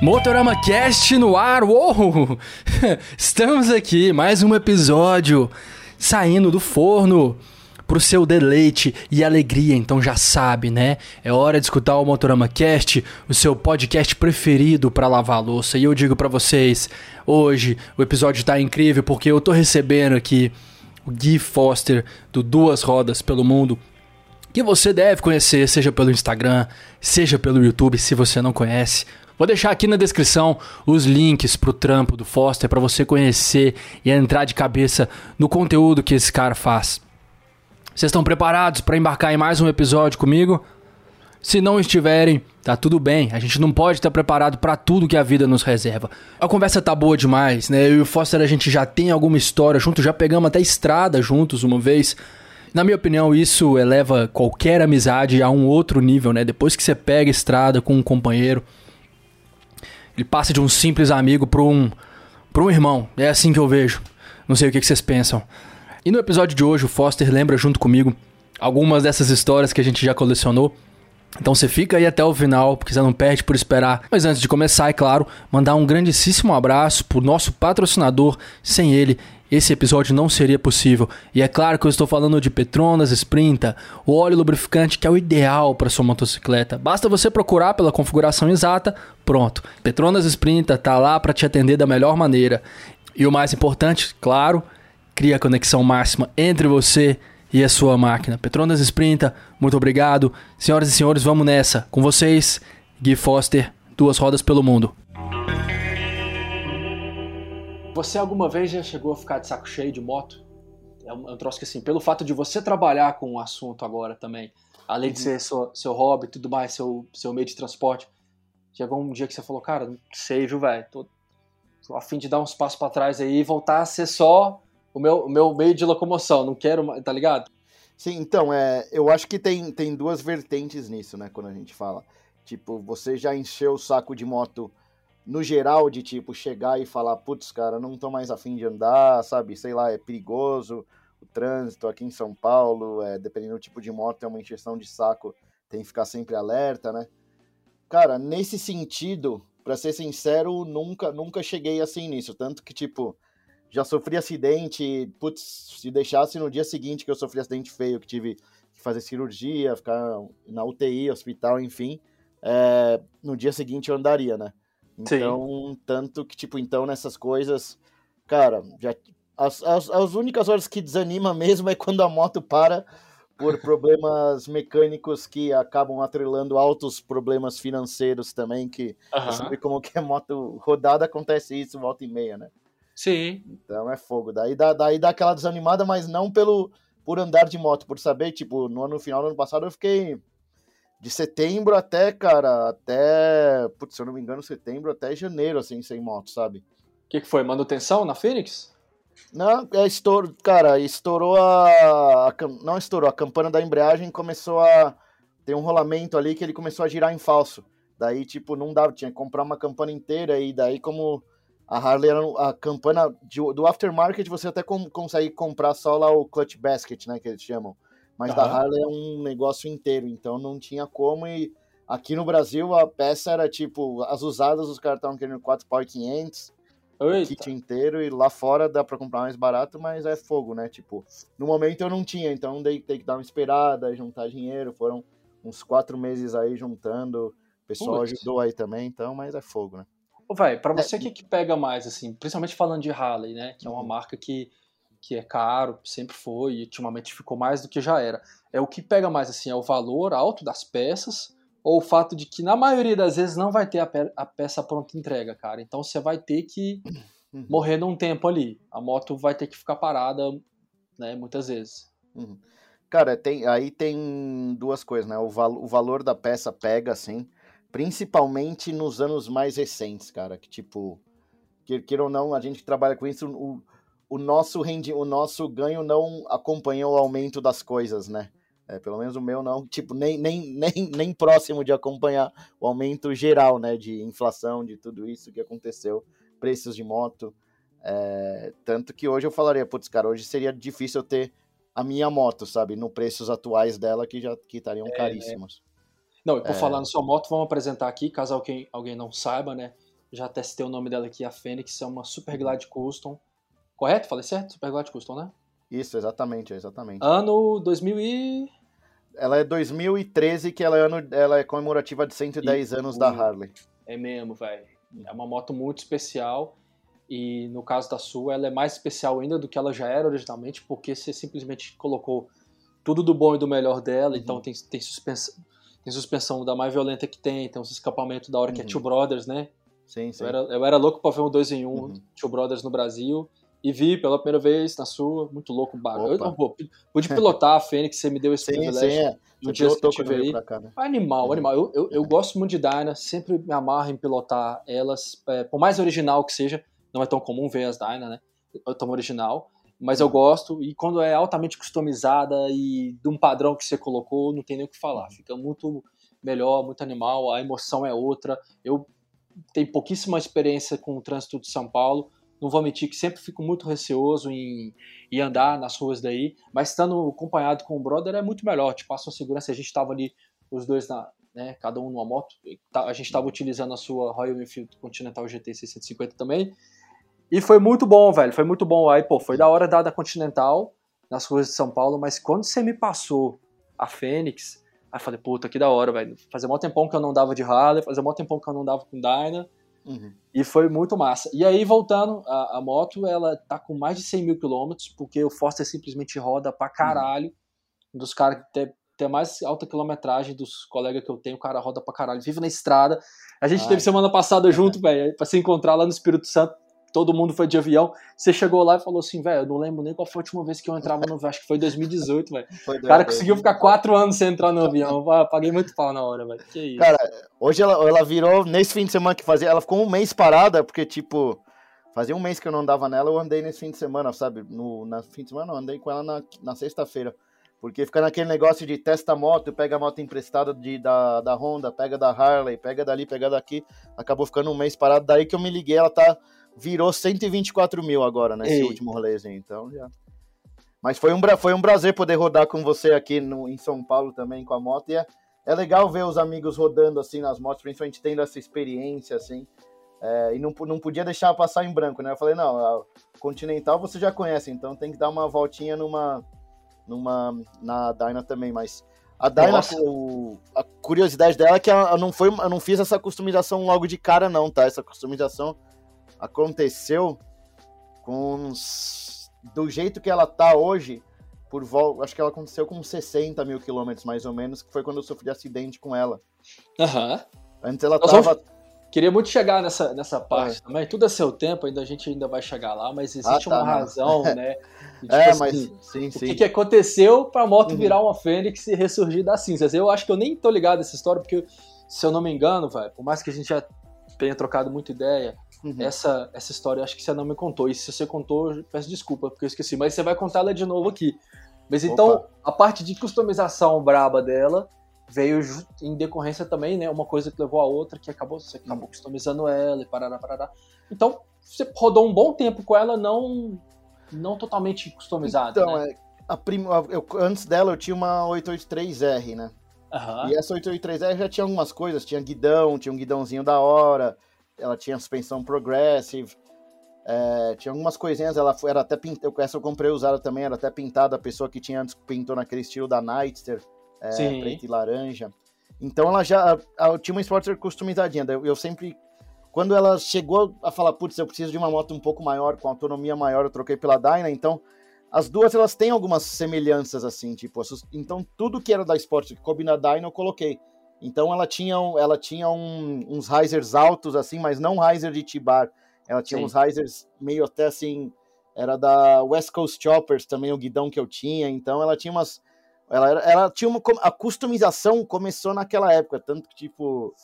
Motorama Cast no ar, uou! Estamos aqui, mais um episódio saindo do forno pro seu deleite e alegria, então já sabe, né? É hora de escutar o Motorama Cast, o seu podcast preferido para lavar louça. E eu digo para vocês, hoje o episódio tá incrível porque eu tô recebendo aqui o Gui Foster do Duas Rodas pelo Mundo, que você deve conhecer, seja pelo Instagram, seja pelo YouTube, se você não conhece. Vou deixar aqui na descrição os links pro trampo do Foster para você conhecer e entrar de cabeça no conteúdo que esse cara faz. Vocês estão preparados para embarcar em mais um episódio comigo? Se não estiverem, tá tudo bem. A gente não pode estar preparado para tudo que a vida nos reserva. A conversa tá boa demais, né? Eu e o Foster a gente já tem alguma história junto, já pegamos até estrada juntos uma vez. Na minha opinião, isso eleva qualquer amizade a um outro nível, né? Depois que você pega estrada com um companheiro, ele passa de um simples amigo para um, para um irmão. É assim que eu vejo. Não sei o que, que vocês pensam. E no episódio de hoje, o Foster lembra junto comigo algumas dessas histórias que a gente já colecionou. Então você fica aí até o final, porque você não perde por esperar. Mas antes de começar, é claro, mandar um grandíssimo abraço pro nosso patrocinador. Sem ele, esse episódio não seria possível. E é claro que eu estou falando de Petronas Sprinta, o óleo lubrificante que é o ideal para sua motocicleta. Basta você procurar pela configuração exata, pronto. Petronas Sprinta está lá para te atender da melhor maneira. E o mais importante, claro, cria a conexão máxima entre você e a sua máquina. Petronas Sprinta, muito obrigado. Senhoras e senhores, vamos nessa. Com vocês, Gui Foster, duas rodas pelo mundo. Você alguma vez já chegou a ficar de saco cheio de moto? É um, é um troço que assim, pelo fato de você trabalhar com o assunto agora também, além de uhum. ser seu, seu hobby e tudo mais, seu, seu meio de transporte, chegou um dia que você falou, cara, não sei, viu, velho? Tô, tô a fim de dar uns passos para trás aí e voltar a ser só o meu, o meu meio de locomoção, não quero, tá ligado? Sim, então, é, eu acho que tem, tem duas vertentes nisso, né, quando a gente fala. Tipo, você já encheu o saco de moto no geral, de tipo, chegar e falar, putz, cara, não tô mais afim de andar, sabe? Sei lá, é perigoso o trânsito aqui em São Paulo, é, dependendo do tipo de moto, é uma injeção de saco, tem que ficar sempre alerta, né? Cara, nesse sentido, para ser sincero, nunca, nunca cheguei assim nisso. Tanto que, tipo, já sofri acidente, putz, se deixasse no dia seguinte que eu sofri acidente feio, que tive que fazer cirurgia, ficar na UTI, hospital, enfim, é, no dia seguinte eu andaria, né? Então, Sim. tanto que, tipo, então nessas coisas, cara, já as, as, as únicas horas que desanima mesmo é quando a moto para por problemas mecânicos que acabam atrelando altos problemas financeiros também, que uhum. sabe como que é moto rodada, acontece isso volta e meia, né? Sim. Então é fogo. Daí dá, daí dá aquela desanimada, mas não pelo por andar de moto, por saber, tipo, no ano final do ano passado eu fiquei de setembro até, cara, até, putz, se eu não me engano, setembro até janeiro, assim, sem moto, sabe? O que, que foi? Manutenção na Phoenix? Não, é estouro, cara, estourou a, a, Não estourou, a campana da embreagem começou a. Tem um rolamento ali que ele começou a girar em falso. Daí, tipo, não dava, tinha que comprar uma campana inteira e daí, como a Harley era a campana de, do aftermarket, você até com, consegue comprar só lá o clutch basket, né, que eles chamam. Mas uhum. da Harley é um negócio inteiro, então não tinha como. E aqui no Brasil a peça era tipo, as usadas os caras estavam querendo 4 pau 500, kit inteiro, e lá fora dá pra comprar mais barato, mas é fogo, né? Tipo, no momento eu não tinha, então dei, tem que dar uma esperada, juntar dinheiro. Foram uns quatro meses aí juntando. O pessoal Putz. ajudou aí também, então, mas é fogo, né? Ô, velho, pra você, o é. que, que pega mais, assim, principalmente falando de Harley, né? Que é uma uhum. marca que que é caro, sempre foi, e ultimamente ficou mais do que já era. É o que pega mais assim, é o valor alto das peças, ou o fato de que na maioria das vezes não vai ter a, pe a peça pronta entrega, cara. Então você vai ter que uhum. morrer num tempo ali. A moto vai ter que ficar parada, né, muitas vezes. Uhum. Cara, tem, aí tem duas coisas, né? O, val o valor da peça pega, assim, principalmente nos anos mais recentes, cara, que tipo, queira ou não, a gente que trabalha com isso, o, o nosso rendi, o nosso ganho não acompanhou o aumento das coisas, né? É, pelo menos o meu não, tipo, nem, nem, nem, nem próximo de acompanhar o aumento geral, né, de inflação, de tudo isso que aconteceu, preços de moto, é, tanto que hoje eu falaria, putz, cara, hoje seria difícil eu ter a minha moto, sabe, no preços atuais dela que já que estariam é, caríssimos. Não, e por é... falar na sua moto, vamos apresentar aqui, caso alguém, alguém não saiba, né, já testei o nome dela aqui, a Fênix, é uma Super Glide Custom. Correto? Falei certo? Super Glide Custom, né? Isso, exatamente, exatamente. Ano 2000 e... Ela é 2013, que ela é, ano, ela é comemorativa de 110 e, anos da Harley. É mesmo, velho. É uma moto muito especial. E no caso da sua, ela é mais especial ainda do que ela já era originalmente, porque você simplesmente colocou tudo do bom e do melhor dela. Uhum. Então tem, tem, suspensão, tem suspensão da mais violenta que tem, tem uns escapamentos da hora uhum. que é uhum. Two Brothers, né? Sim, sim. Eu era, eu era louco pra ver um 2 em 1 um, uhum. Two Brothers no Brasil. E vi pela primeira vez na sua, muito louco o bagulho. Eu, pô, pude pilotar a Fênix, você me deu esse sim, privilégio. Sim, é. No dia que eu tive aí. Cá, né? Animal, uhum. animal. Eu, eu, eu, gosto muito de Dyna, sempre me amarro em pilotar elas. É, por mais original que seja, não é tão comum ver as Dyna, né? É tão original. Mas eu uhum. gosto, e quando é altamente customizada e de um padrão que você colocou, não tem nem o que falar. Fica muito melhor, muito animal, a emoção é outra. Eu tenho pouquíssima experiência com o trânsito de São Paulo, não vou mentir que sempre fico muito receoso em, em andar nas ruas daí, mas estando acompanhado com o brother é muito melhor, te passa uma segurança. A gente estava ali, os dois, na, né, cada um numa moto, a gente estava utilizando a sua Royal Enfield Continental GT 650 também, e foi muito bom, velho, foi muito bom. Aí, pô, foi da hora da, da Continental, nas ruas de São Paulo, mas quando você me passou a Fênix, aí eu falei, puta, que da hora, velho. Fazia mó tempão que eu não dava de Harley, fazia mó tempão que eu não dava com Dyna, Uhum. E foi muito massa. E aí, voltando, a, a, moto, ela tá com mais de 100 mil quilômetros, porque o Foster simplesmente roda pra caralho. Uhum. Um dos caras que tem, tem mais alta quilometragem dos colegas que eu tenho, o cara roda pra caralho, vive na estrada. A gente Ai. teve semana passada junto, velho, pra se encontrar lá no Espírito Santo todo mundo foi de avião. Você chegou lá e falou assim, velho, eu não lembro nem qual foi a última vez que eu entrava no acho que foi 2018, velho. O cara conseguiu ficar quatro anos sem entrar no avião. Eu paguei muito pau na hora, velho. Que isso. Cara, hoje ela, ela virou, nesse fim de semana que fazia, ela ficou um mês parada, porque, tipo, fazia um mês que eu não andava nela, eu andei nesse fim de semana, sabe? No na fim de semana, eu andei com ela na, na sexta-feira. Porque fica naquele negócio de testa a moto, pega a moto emprestada de, da, da Honda, pega da Harley, pega dali, pega daqui. Acabou ficando um mês parado. Daí que eu me liguei, ela tá virou 124 mil agora nesse Ei. último rolezinho, então já. Mas foi um, foi um prazer poder rodar com você aqui no, em São Paulo também com a moto. E é, é legal ver os amigos rodando assim nas motos, principalmente tendo essa experiência assim. É, e não, não podia deixar passar em branco, né? Eu falei, não, a Continental você já conhece, então tem que dar uma voltinha numa, numa na Dyna também, mas a Dyna, o, a curiosidade dela é que eu não, foi, eu não fiz essa customização logo de cara, não, tá? Essa customização aconteceu com do jeito que ela tá hoje, por volta, acho que ela aconteceu com 60 mil quilômetros mais ou menos, que foi quando eu sofri acidente com ela. Aham. Uhum. Antes ela Nós tava. Vamos... Queria muito chegar nessa, nessa parte é. também. Tudo é seu tempo, ainda a gente ainda vai chegar lá, mas existe ah, tá, uma razão, né? tipo, é, assim, mas sim, sim. O que, que aconteceu pra moto uhum. virar uma Fênix e ressurgir das cinzas? Eu acho que eu nem tô ligado nessa história, porque, se eu não me engano, velho, por mais que a gente já tenha trocado muita ideia, Uhum. Essa, essa história acho que você não me contou. E se você contou, peço desculpa, porque eu esqueci. Mas você vai contar ela de novo aqui. Mas então, Opa. a parte de customização braba dela veio em decorrência também, né? Uma coisa que levou a outra, que acabou, você acabou uhum. customizando ela e parará, parará. Então, você rodou um bom tempo com ela, não, não totalmente customizada. Então, né? é, a prim... eu, antes dela eu tinha uma 883R, né? Uhum. E essa 883R já tinha algumas coisas, tinha guidão, tinha um guidãozinho da hora, ela tinha suspensão progressive, é, tinha algumas coisinhas, ela foi, era até pintada, essa eu comprei usada também, era até pintada, a pessoa que tinha pintou naquele estilo da Nightster, é, preto e laranja. Então ela já, ela tinha uma Sportster customizadinha, eu, eu sempre, quando ela chegou a falar, putz, eu preciso de uma moto um pouco maior, com autonomia maior, eu troquei pela Dyna, então as duas elas têm algumas semelhanças assim, tipo, então tudo que era da Sportster que coube na Dyna eu coloquei. Então ela tinha, ela tinha um, uns risers altos, assim, mas não riser de T-Bar. Ela tinha Sim. uns risers meio até assim. Era da West Coast Choppers também, o guidão que eu tinha. Então ela tinha umas. Ela, ela tinha uma. A customização começou naquela época, tanto que, tipo.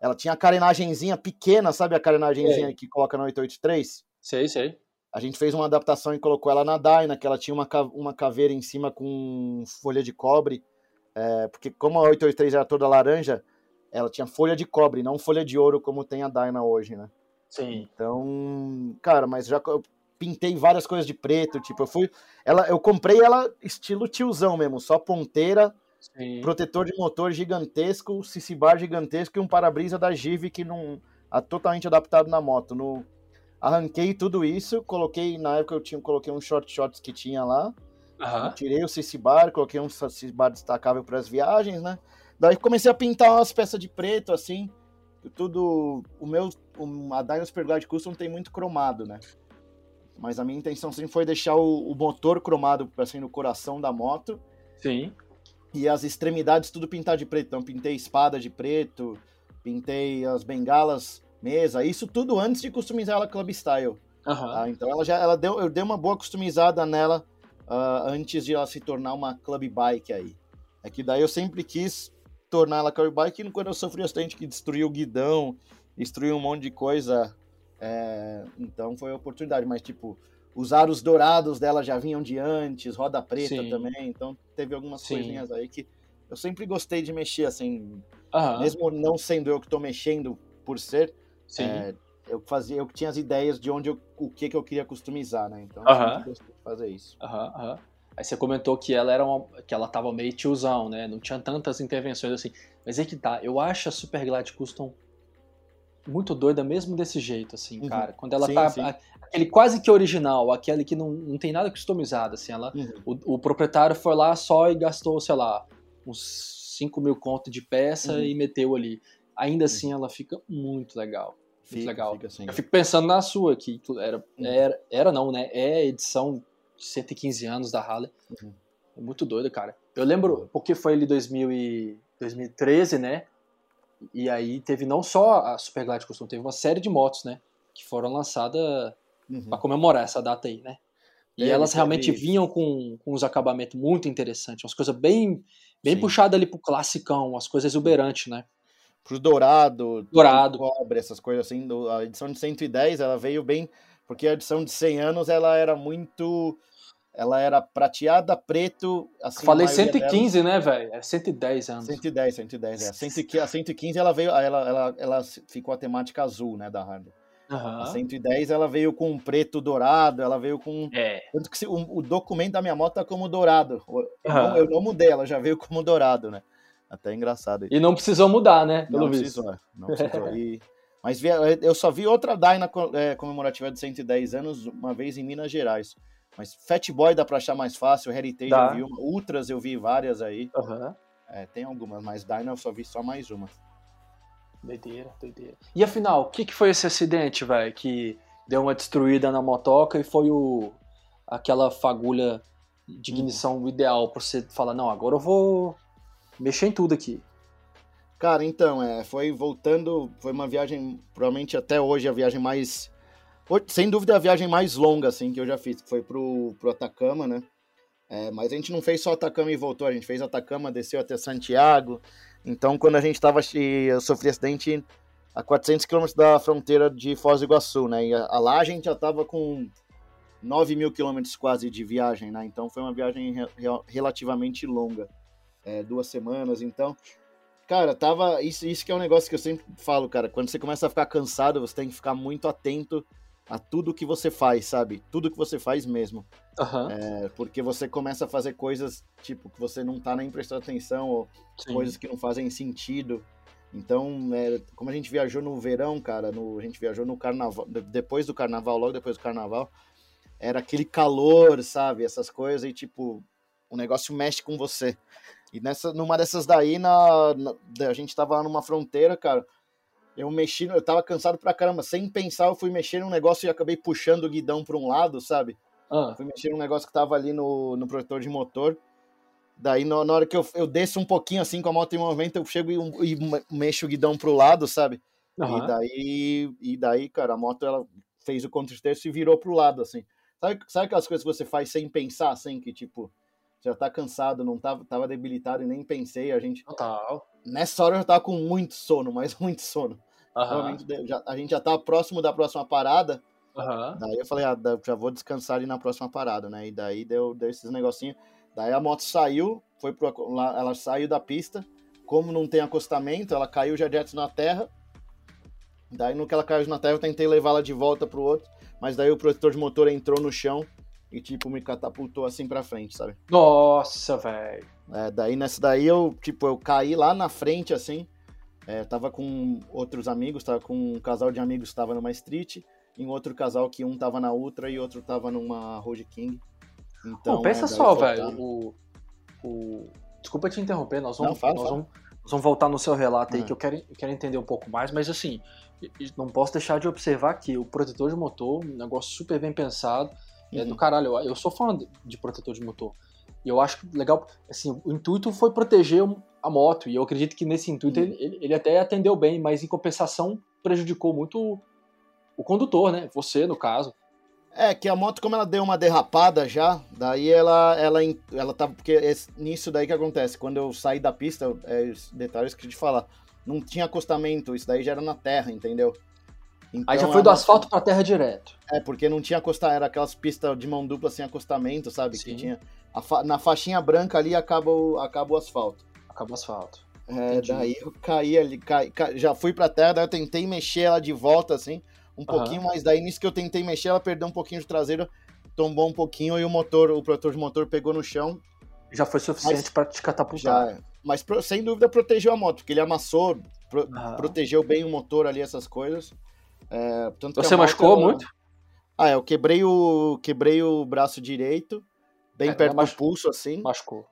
Ela tinha a carenagemzinha pequena, sabe a carenagemzinha que coloca no 883? Sei, sei. A gente fez uma adaptação e colocou ela na Dyna, que ela tinha uma, uma caveira em cima com folha de cobre. É, porque como a 883 era toda laranja, ela tinha folha de cobre, não folha de ouro como tem a Dyna hoje, né? Sim. Então, cara, mas já eu pintei várias coisas de preto, tipo, eu fui, ela, eu comprei ela estilo tiozão mesmo, só ponteira, Sim. protetor de motor gigantesco, CC bar gigantesco e um para-brisa da Give que não totalmente adaptado na moto. No, arranquei tudo isso, coloquei, na época eu tinha, coloquei uns short shots que tinha lá, Aham. tirei o CC bar, coloquei um CC bar destacável para as viagens, né? Daí comecei a pintar umas peças de preto, assim, tudo, o meu, a Dyna Superglide Custom tem muito cromado, né? Mas a minha intenção sempre foi deixar o, o motor cromado, assim, no coração da moto, Sim. e as extremidades tudo pintado de preto. Então pintei espada de preto, pintei as bengalas, mesa, isso tudo antes de customizar ela Club Style. Aham. tá? Então ela já ela deu, eu dei uma boa customizada nela ah, antes de ela se tornar uma Club Bike aí. É que daí eu sempre quis tornar ela Club Bike e quando eu sofri acidente que destruiu o guidão, destruiu um monte de coisa, é, então foi a oportunidade. Mas tipo, os dourados dela já vinham de antes, roda preta Sim. também, então teve algumas Sim. coisinhas aí que eu sempre gostei de mexer, assim, Aham. mesmo não sendo eu que tô mexendo por ser, Sim. é, eu fazia, eu tinha as ideias de onde eu, o que que eu queria customizar, né? Então, Aham. eu de fazer isso. Aham, aham. Aí você comentou que ela era uma, que ela tava meio tiozão, né? Não tinha tantas intervenções assim. Mas é que tá, eu acho a Super Glide Custom muito doida mesmo desse jeito, assim, Uhum. cara. Quando ela Sim, tá. sim. aquele quase que original, aquele que não, não tem nada customizado, assim. Ela, Uhum. o, o proprietário foi lá só e gastou, sei lá, uns 5 mil conto de peça Uhum. e meteu ali. Ainda assim, ela fica muito legal. Fica, legal. fica assim. Eu fico pensando na sua, que era, Uhum. era, era não, né? É edição de 115 anos da Harley. Uhum. É muito doido, cara. Eu lembro, porque foi ali 2000 e 2013, né? E aí teve não só a Super Glide Custom, teve uma série de motos, né? Que foram lançadas Uhum. pra comemorar essa data aí, né? E Teve, elas realmente vinham com, com uns acabamentos muito interessantes, umas coisas bem, bem Sim. puxadas ali pro classicão, umas coisas exuberantes, né? Pro dourado, Dourado. cobre, essas coisas assim. A edição de 110, ela veio bem, porque a edição de 100 anos, ela era muito... Ela era prateada, preto, assim, Falei maioria 115, né, velho? É 110 anos. 110, 110, é. 115, a 115 ela veio, ela, ela, ela ficou a temática azul, né, da Harley. Aham. A 110 ela veio com um preto dourado, ela veio com. É. Tanto que se- o, o documento da minha moto tá como dourado. Eu, Aham. não, eu não mudei, ela já veio como dourado, né? Até engraçado. E não precisou mudar, né? Pelo Não visto. precisou, não precisou. E- mas eu só vi outra Dyna é, comemorativa de 110 anos uma vez em Minas Gerais. Mas Fat Boy dá pra achar mais fácil, Heritage eu vi uma, Ultras eu vi várias aí. Aham. É, tem algumas, mas Dyna eu só vi só mais uma. Doideira, doideira. E afinal, o que, que foi esse acidente, velho? Que deu uma destruída na motoca e foi o aquela fagulha de ignição ideal pra você falar, não, agora eu vou mexer em tudo aqui. Cara, então, é, foi voltando, foi uma viagem, provavelmente até hoje, a viagem mais. Sem dúvida, a viagem mais longa, assim, que eu já fiz, que foi pro, pro Atacama, né? É, mas a gente não fez só Atacama e voltou, a gente fez Atacama, desceu até Santiago. Então, quando a gente tava. Eu sofri acidente a 400 quilômetros da fronteira de Foz do Iguaçu, né? E a, lá a gente já tava com 9 mil quilômetros quase de viagem, né? Então foi uma viagem re- relativamente longa. É, duas semanas, então. Cara, tava. Isso, isso que é um negócio que eu sempre falo, cara. Quando você começa a ficar cansado, você tem que ficar muito atento a tudo que você faz, sabe? Tudo que você faz mesmo. Aham. É, porque você começa a fazer coisas, tipo, que você não tá nem prestando atenção, ou sim. coisas que não fazem sentido. Então, é, como a gente viajou no verão, cara, no, a gente viajou no carnaval, de- depois do carnaval, logo depois do carnaval, era aquele calor, sabe? Essas coisas, e tipo, o negócio mexe com você. E nessa, numa dessas daí, na, na- a gente tava lá numa fronteira, cara. Eu mexi, eu tava cansado pra caramba. Sem pensar, eu fui mexer num negócio e acabei puxando o guidão pra um lado, sabe? Ah, Fui mexer num negócio que tava ali no, no protetor de motor. Daí, na, na hora que eu, eu desço um pouquinho assim com a moto em movimento, eu chego e, e me- mexo o guidão pro lado, sabe? E aham. daí, e daí, cara, a moto ela fez o contra-terço e virou pro lado, assim. Sabe, sabe aquelas coisas que você faz sem pensar, assim, que tipo, já tá cansado, não tava, tava debilitado e nem pensei. A gente, Total. nessa hora eu já tava com muito sono, mas muito sono. De- já- a gente já tava próximo da próxima parada. Aham. Daí eu falei, ah, já vou descansar ali na próxima parada, né? E daí deu, deu esses negocinhos. Daí a moto saiu, foi pro, ela saiu da pista. Como não tem acostamento, ela caiu já direto na terra. Daí no que ela caiu na terra, eu tentei levá-la de volta pro outro. Mas daí o protetor de motor entrou no chão e, tipo, me catapultou assim pra frente, sabe? Nossa, velho. É, daí nessa daí eu, tipo, eu caí lá na frente, assim. É, tava com outros amigos, tava com um casal de amigos que tava numa street, e um outro casal que um tava na Ultra e outro tava numa Road King. Então, Pô, pensa é, só, velho, o, o... Desculpa te interromper, nós vamos, Não, fala, nós fala. vamos, nós vamos voltar no seu relato aí, uhum. que eu quero, eu quero entender um pouco mais, mas assim, não posso deixar de observar que o protetor de motor, um negócio super bem pensado, uhum. é do uhum. caralho. Eu sou fã de protetor de motor. E eu acho legal, assim, o intuito foi proteger a moto, e eu acredito que nesse intuito uhum. ele, ele até atendeu bem, mas em compensação prejudicou muito o condutor, né? Você, no caso. É, que a moto, como ela deu uma derrapada já, daí ela, ela, ela tava. Porque é nisso daí que acontece. Quando eu saí da pista, é, detalhes que eu te falar. Não tinha acostamento, isso daí já era na terra, entendeu? Então, Aí já foi do asfalto pra terra direto. É, porque não tinha acostamento, era aquelas pistas de mão dupla sem acostamento, sabe? Sim. Que tinha. Fa... na faixinha branca ali acaba o, acaba o asfalto. Acaba o asfalto. É, Entendi. daí eu caí ali, caí, já fui pra terra, daí eu tentei mexer ela de volta, assim um pouquinho, mas daí nisso que eu tentei mexer, ela perdeu um pouquinho de traseira, tombou um pouquinho e o motor, o protetor de motor pegou no chão. Já foi suficiente para te catapultar. Já, mas sem dúvida protegeu a moto, porque ele amassou, pro, ah. protegeu bem o motor ali, essas coisas. É, Você machucou muito? Ah, eu quebrei o, quebrei o braço direito, bem é, perto do pulso, assim. Machucou.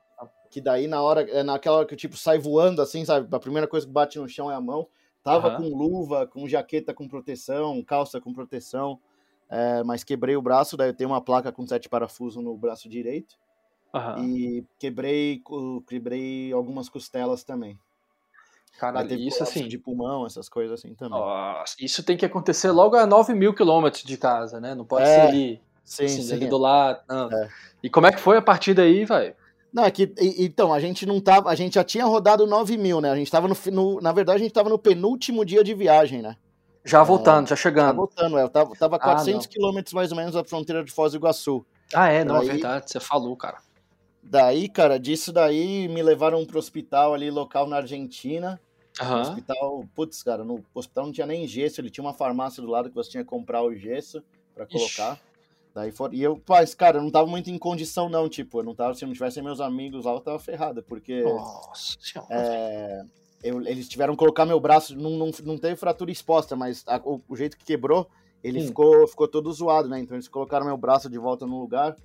Que daí na hora, é naquela hora que tipo sai voando, assim, sabe? A primeira coisa que bate no chão é a mão. Tava uhum. com luva, com jaqueta com proteção, calça com proteção, é, mas quebrei o braço, daí eu tenho uma placa com sete parafusos no braço direito. Uhum. E quebrei, quebrei algumas costelas também. Caralho, isso assim. De pulmão, essas coisas assim também. Nossa, isso tem que acontecer logo a 9 mil quilômetros de casa, né? Não pode é, ser ali. Sim, assim, sim. Ali do lado. É. E como é que foi a partida aí, velho? Não, é que, então, a gente não tava, a gente já tinha rodado 9 mil, né? A gente tava no, no na verdade, a gente tava no penúltimo dia de viagem, né? Já voltando, é, já chegando. Já voltando, é, eu tava, tava 400 ah, quilômetros mais ou menos da fronteira de Foz do Iguaçu. Ah, é, não, é é verdade, você falou, cara. Daí, cara, disso daí me levaram pro hospital ali, local na Argentina. Uhum. hospital, putz, cara, no hospital não tinha nem gesso, ele tinha uma farmácia do lado que você tinha que comprar o gesso para colocar. Ixi. Daí for... E eu, mas, cara, eu não tava muito em condição, não. Tipo, eu não tava, se não tivessem meus amigos lá, eu tava ferrado, porque. Nossa é, eu, eles tiveram que colocar meu braço, não, não, não teve fratura exposta, mas a, o, o, jeito que quebrou, ele ficou, ficou todo zoado, né? Então eles colocaram meu braço de volta no lugar.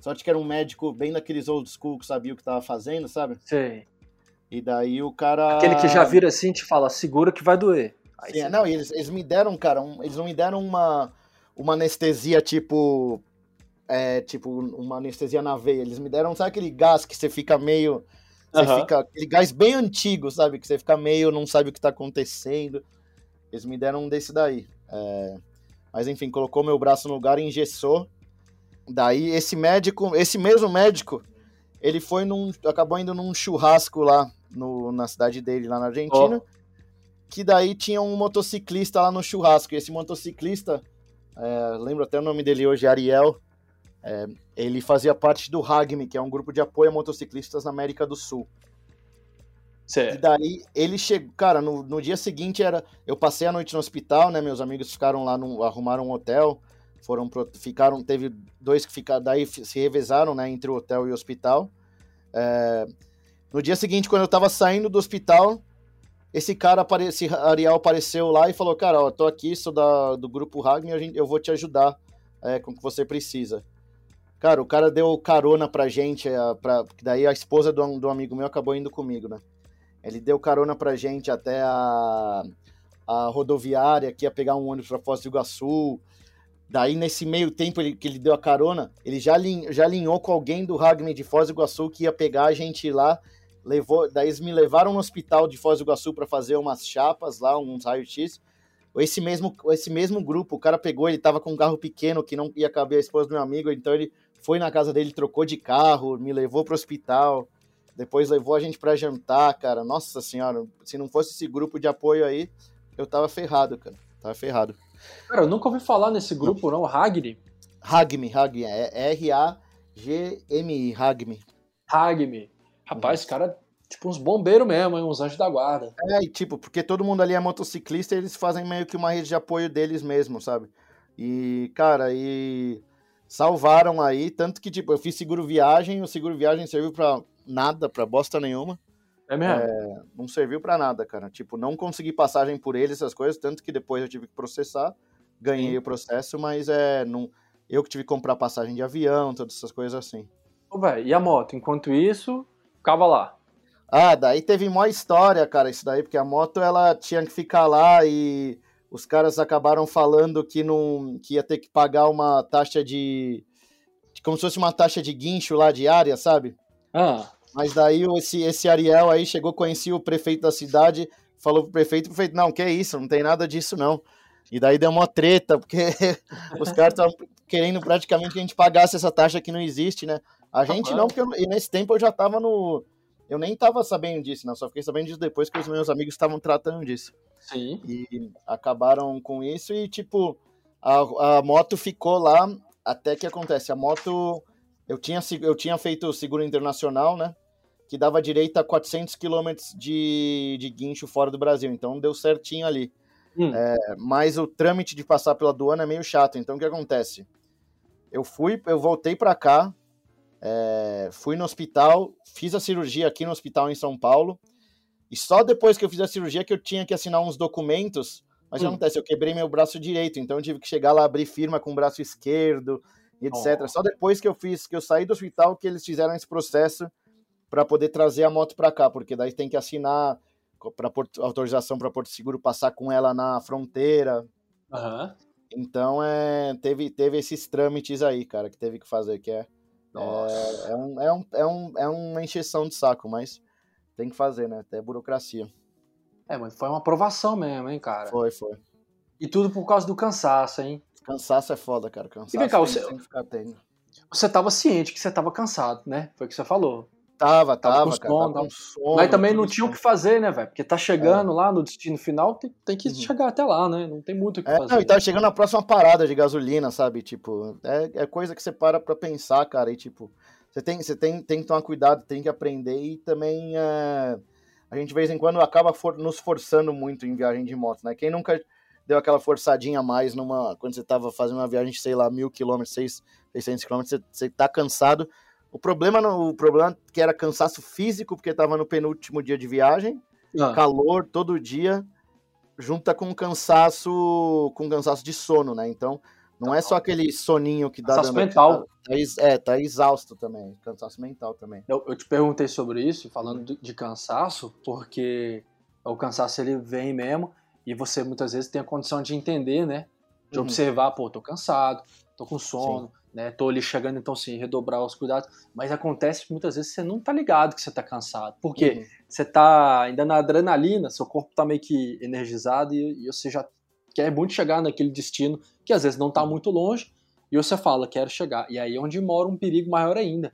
Sorte que era um médico bem daqueles old school que sabia o que tava fazendo, sabe? Sei. E daí o cara. Aquele que já vira assim te fala, segura que vai doer. Sim, não, eles, eles me deram, cara, um, eles não me deram uma uma anestesia tipo. É, tipo, uma anestesia na veia. Eles me deram, sabe aquele gás que você fica meio. Você uhum. fica. Aquele gás bem antigo, sabe? Que você fica meio, não sabe o que tá acontecendo. Eles me deram um desse daí. É, mas enfim, colocou meu braço no lugar e engessou. Daí esse médico, esse mesmo médico, ele foi num. acabou indo num churrasco lá no, na cidade dele, lá na Argentina. Oh. Que daí tinha um motociclista lá no churrasco. E esse motociclista é, lembro até o nome dele hoje, Ariel. É, ele fazia parte do RAGME, que é um grupo de apoio a motociclistas na América do Sul. Certo. E daí ele chegou, cara, no, no dia seguinte era, eu passei a noite no hospital, né? Meus amigos ficaram lá, no, arrumaram um hotel, foram, ficaram, teve dois que ficaram, daí se revezaram, né? Entre o hotel e o hospital. É, no dia seguinte, quando eu tava saindo do hospital, esse cara, esse Ariel apareceu lá e falou, cara, ó, tô aqui, sou da, do grupo Ragnar, eu vou te ajudar é, com o que você precisa. Cara, o cara deu carona pra gente, é, pra, daí a esposa do, do amigo meu acabou indo comigo, né? Ele deu carona pra gente até a, a rodoviária, que ia pegar um ônibus pra Foz do Iguaçu. Daí, nesse meio tempo ele, que ele deu a carona, ele já, já alinhou com alguém do Ragnar de Foz do Iguaçu que ia pegar a gente lá levou, daí eles me levaram no hospital de Foz do Iguaçu para fazer umas chapas lá, uns raio-x. Esse mesmo, esse mesmo grupo, o cara pegou, ele tava com um carro pequeno que não ia caber a esposa do meu amigo, então ele foi na casa dele, trocou de carro, me levou pro hospital, depois levou a gente para jantar, cara. Nossa senhora, se não fosse esse grupo de apoio aí, eu tava ferrado, cara. Tava ferrado. Cara, eu nunca ouvi falar nesse grupo, não, Ragni? Ragmi, Ragmi, é R-A-G-M-I, Ragmi. Ragmi. Rapaz, esse cara, tipo, uns bombeiros mesmo, hein? uns anjos da guarda. É, e tipo, porque todo mundo ali é motociclista e eles fazem meio que uma rede de apoio deles mesmo, sabe? E, cara, e salvaram aí, tanto que, tipo, eu fiz seguro viagem, o seguro viagem serviu pra nada, pra bosta nenhuma. É mesmo? É, não serviu para nada, cara. Tipo, não consegui passagem por eles, essas coisas, tanto que depois eu tive que processar, ganhei Sim. o processo, mas é. Não, eu que tive que comprar passagem de avião, todas essas coisas assim. Ô, velho, e a moto? Enquanto isso, ficava lá. Ah, daí teve mó história, cara, isso daí, porque a moto ela tinha que ficar lá e os caras acabaram falando que não que ia ter que pagar uma taxa de como se fosse uma taxa de guincho lá diária, sabe? Ah. Mas daí esse, esse Ariel aí chegou, conhecia o prefeito da cidade, falou pro prefeito, o prefeito, não, que é isso, não tem nada disso não. E daí deu uma treta, porque os caras estavam querendo praticamente que a gente pagasse essa taxa que não existe, né? A gente não, porque eu, e nesse tempo eu já tava no. Eu nem tava sabendo disso, não. Só fiquei sabendo disso depois que os meus amigos estavam tratando disso. Sim. E acabaram com isso e, tipo, a, a moto ficou lá até que acontece. A moto. Eu tinha, eu tinha feito seguro internacional, né? Que dava direito a 400 quilômetros de, de guincho fora do Brasil. Então deu certinho ali. Hum. É, mas o trâmite de passar pela aduana é meio chato. Então o que acontece? Eu fui, eu voltei para cá, é, fui no hospital, fiz a cirurgia aqui no hospital em São Paulo. E só depois que eu fiz a cirurgia que eu tinha que assinar uns documentos. Mas o que hum. acontece? Eu quebrei meu braço direito, então eu tive que chegar lá, abrir firma com o braço esquerdo, e etc. Oh. Só depois que eu fiz, que eu saí do hospital, que eles fizeram esse processo para poder trazer a moto para cá, porque daí tem que assinar para autorização para Porto Seguro passar com ela na fronteira. Uhum. Então é, teve, teve esses trâmites aí, cara, que teve que fazer, que é, é, é, um, é, um, é, um, é uma encheção de saco, mas tem que fazer, né? Até burocracia. É, mas foi uma aprovação mesmo, hein, cara? Foi, foi. E tudo por causa do cansaço, hein? Cansaço é foda, cara. Cansaço e vem cá, você, você tava ciente que você tava cansado, né? Foi o que você falou. Tava, tava, tava, cara, sono, tava com sono, Mas também não tinha o que fazer, né, velho? Porque tá chegando é. lá no destino final, tem, tem que uhum. chegar até lá, né? Não tem muito o que é, fazer. Não, e tá chegando na próxima parada de gasolina, sabe? Tipo, é, é coisa que você para pra pensar, cara, e tipo, você tem, você tem, tem que tomar cuidado, tem que aprender e também é, a gente de vez em quando acaba for, nos forçando muito em viagem de moto, né? Quem nunca deu aquela forçadinha a mais numa, quando você tava fazendo uma viagem, sei lá, mil quilômetros, seis, 600 quilômetros, você, você tá cansado, o problema, o problema que era cansaço físico, porque estava no penúltimo dia de viagem, ah. calor todo dia, junta com cansaço, com cansaço de sono, né? Então, não é só aquele soninho que dá cansaço mental. Tá, é, tá exausto também, cansaço mental também. Eu, eu te perguntei sobre isso, falando de, de cansaço, porque o cansaço ele vem mesmo e você muitas vezes tem a condição de entender, né? De uhum. observar, pô, tô cansado, tô com sono, Sim né? Tô ali chegando, então sim, redobrar os cuidados. Mas acontece que muitas vezes você não tá ligado que você tá cansado. Por quê? Uhum. Você tá ainda na adrenalina, seu corpo tá meio que energizado e, e, você já quer muito chegar naquele destino que às vezes não tá uhum. muito longe e você fala, quero chegar. E aí é onde mora um perigo maior ainda.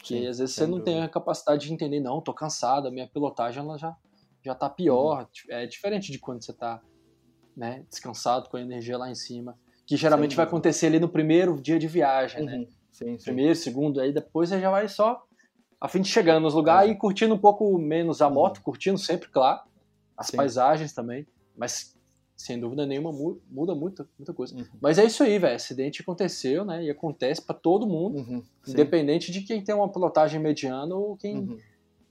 Que sim, às vezes você não dúvida. tem a capacidade de entender, não, tô cansado, a minha pilotagem ela já, já tá pior. Uhum. É diferente de quando você tá né, descansado com a energia lá em cima que geralmente sim. vai acontecer ali no primeiro dia de viagem, né? uhum. né? Sim, sim. Primeiro, segundo, aí depois você já vai só a fim de chegar nos lugares é. e curtindo um pouco menos a moto, uhum. curtindo sempre, claro, as paisagens também, mas sem dúvida nenhuma muda muita, muita coisa. Uhum. Mas é isso aí, velho. Acidente aconteceu, né? E acontece para todo mundo, uhum. independente de quem tem uma pilotagem mediana ou quem, uhum.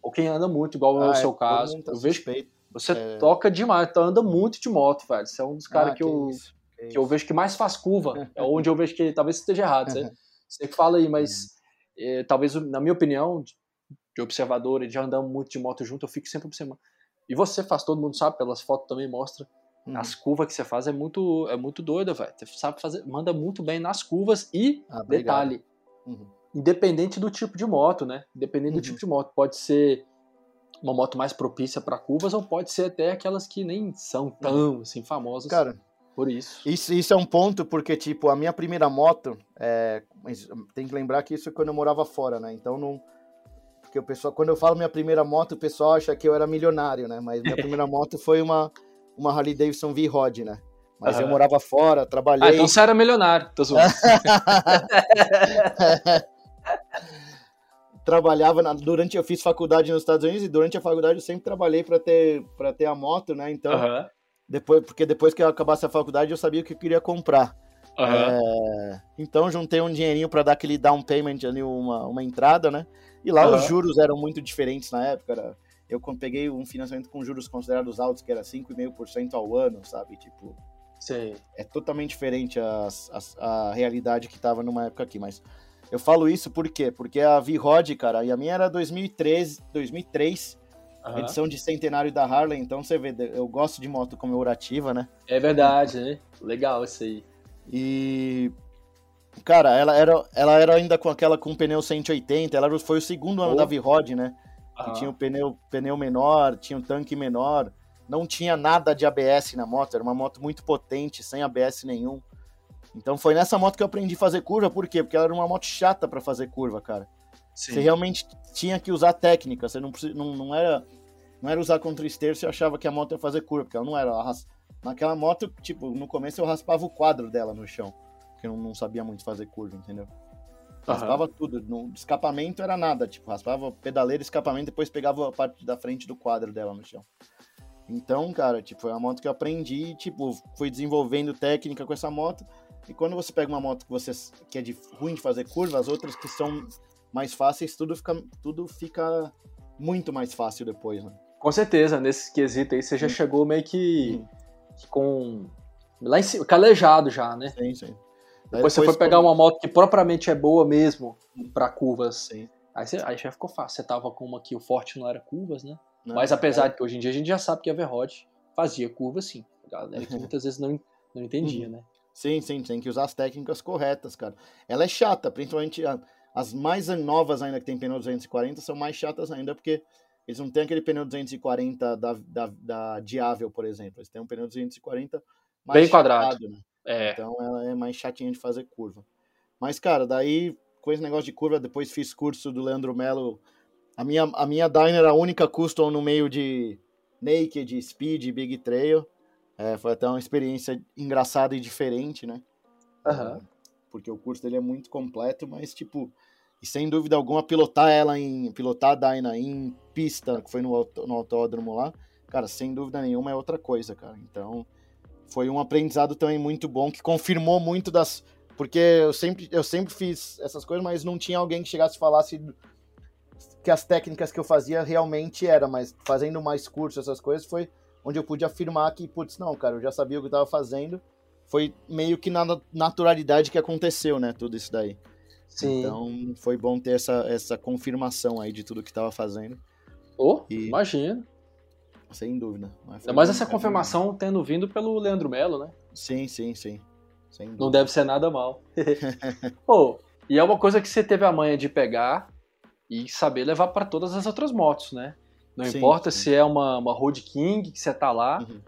ou quem anda muito, igual ah, é o seu é, caso. Tá eu vejo você é... toca demais, tu anda muito de moto, velho. Você é um dos caras ah, que, que, eu. Isso é que eu vejo que mais faz curva, é onde eu vejo que talvez esteja errado. Você, você fala aí, mas é, talvez, na minha opinião, de, observador, de andar muito de moto junto, eu fico sempre observando. E você faz, todo mundo sabe, pelas fotos também mostra. Uhum. As curvas que você faz é muito, é muito doida, velho. Você sabe fazer, manda muito bem nas curvas e, ah, detalhe, uhum. independente do tipo de moto, né? Independente uhum. do tipo de moto. Pode ser uma moto mais propícia para curvas ou pode ser até aquelas que nem são tão assim famosas. Cara, por isso. isso. Isso é um ponto, porque, tipo, a minha primeira moto, é, tem que lembrar que isso é quando eu morava fora, né? Então não. Porque o pessoal, quando eu falo minha primeira moto, o pessoal acha que eu era milionário, né? Mas minha primeira moto foi uma, uma Harley Davidson V-Rod, né? Mas uhum. eu morava fora, trabalhei. Ah, então você era milionário, tô zoando. Trabalhava na, durante eu fiz faculdade nos Estados Unidos e durante a faculdade eu sempre trabalhei para ter para ter a moto, né? Então uhum. Depois, porque depois que eu acabasse a faculdade, eu sabia o que eu queria comprar. Uhum. É, então juntei um dinheirinho para dar aquele down payment ali, uma, uma entrada, né? E lá uhum. os juros eram muito diferentes na época. Era, eu peguei um financiamento com juros considerados altos, que era 5,5% ao ano, sabe? Tipo, Sim. é totalmente diferente a, a, a realidade que tava numa época aqui, mas eu falo isso por quê? Porque a V-Rod, cara, e a minha era 2013, 2003, uhum. edição de centenário da Harley, então você vê, eu gosto de moto comemorativa, né? É verdade, né? Legal isso aí. E cara, ela era, ela era ainda com aquela com pneu 180, ela foi o segundo ano oh. da V-Rod, né? Que tinha o pneu, pneu menor, tinha um tanque menor, não tinha nada de ABS na moto, era uma moto muito potente, sem ABS nenhum. Então foi nessa moto que eu aprendi a fazer curva, por quê? Porque ela era uma moto chata para fazer curva, cara. Sim. Você realmente tinha que usar técnica, você não, não, não era não era usar contra esterço e achava que a moto ia fazer curva, porque ela não era. Ela ras... Naquela moto, tipo, no começo eu raspava o quadro dela no chão, porque eu não sabia muito fazer curva, entendeu? Raspava uhum. tudo. No escapamento era nada, tipo, raspava pedaleira, escapamento, depois pegava a parte da frente do quadro dela no chão. Então, cara, tipo, foi uma moto que eu aprendi, tipo, fui desenvolvendo técnica com essa moto. E quando você pega uma moto que você que é de, ruim de fazer curva, as outras que são mais fáceis, tudo fica, tudo fica muito mais fácil depois, né? Com certeza, nesse quesito aí você já chegou meio que, que com lá em cima, calejado já, né? Sim, sim. Depois, depois você foi pegar uma moto que propriamente é boa mesmo para curvas. Sim. Aí, você, aí já ficou fácil. Você tava com uma que o forte não era curvas, né? Não, Mas apesar é. de que hoje em dia a gente já sabe que a Verrod fazia curva sim. A galera que muitas vezes não, não entendia, uhum. né? Sim, sim, tem que usar as técnicas corretas, cara. Ela é chata, principalmente as mais novas ainda que tem pneu 240 são mais chatas ainda porque eles não têm aquele pneu 240 da, da, da Diável, por exemplo. Eles têm um pneu 240 mais Bem quadrado. Né? É. Então ela é mais chatinha de fazer curva. Mas, cara, daí, com esse negócio de curva, depois fiz curso do Leandro Melo. A minha, a minha Dyna era a única custom no meio de Naked, Speed, Big Trail. É, foi até uma experiência engraçada e diferente, né? Uhum. Porque o curso dele é muito completo, mas, tipo, e sem dúvida alguma, pilotar ela em. pilotar a Dyna em pista, que foi no, no autódromo lá, cara, sem dúvida nenhuma é outra coisa, cara. Então, foi um aprendizado também muito bom, que confirmou muito das. Porque eu sempre, eu sempre fiz essas coisas, mas não tinha alguém que chegasse e falasse que as técnicas que eu fazia realmente era, mas fazendo mais curso, essas coisas, foi onde eu pude afirmar que, putz, não, cara, eu já sabia o que eu tava fazendo. Foi meio que na naturalidade que aconteceu, né, tudo isso daí. Sim. Então, foi bom ter essa, essa confirmação aí de tudo que tava fazendo. Oh, e... imagina. Sem dúvida. Mas, mais essa confirmação tendo vindo pelo Leandro Melo, né? Sim, sim, sim. Não deve ser nada mal. Pô, e é uma coisa que você teve a manha de pegar e saber levar para todas as outras motos, né? Não sim, importa sim. se é uma, uma Road King que você tá lá, uhum.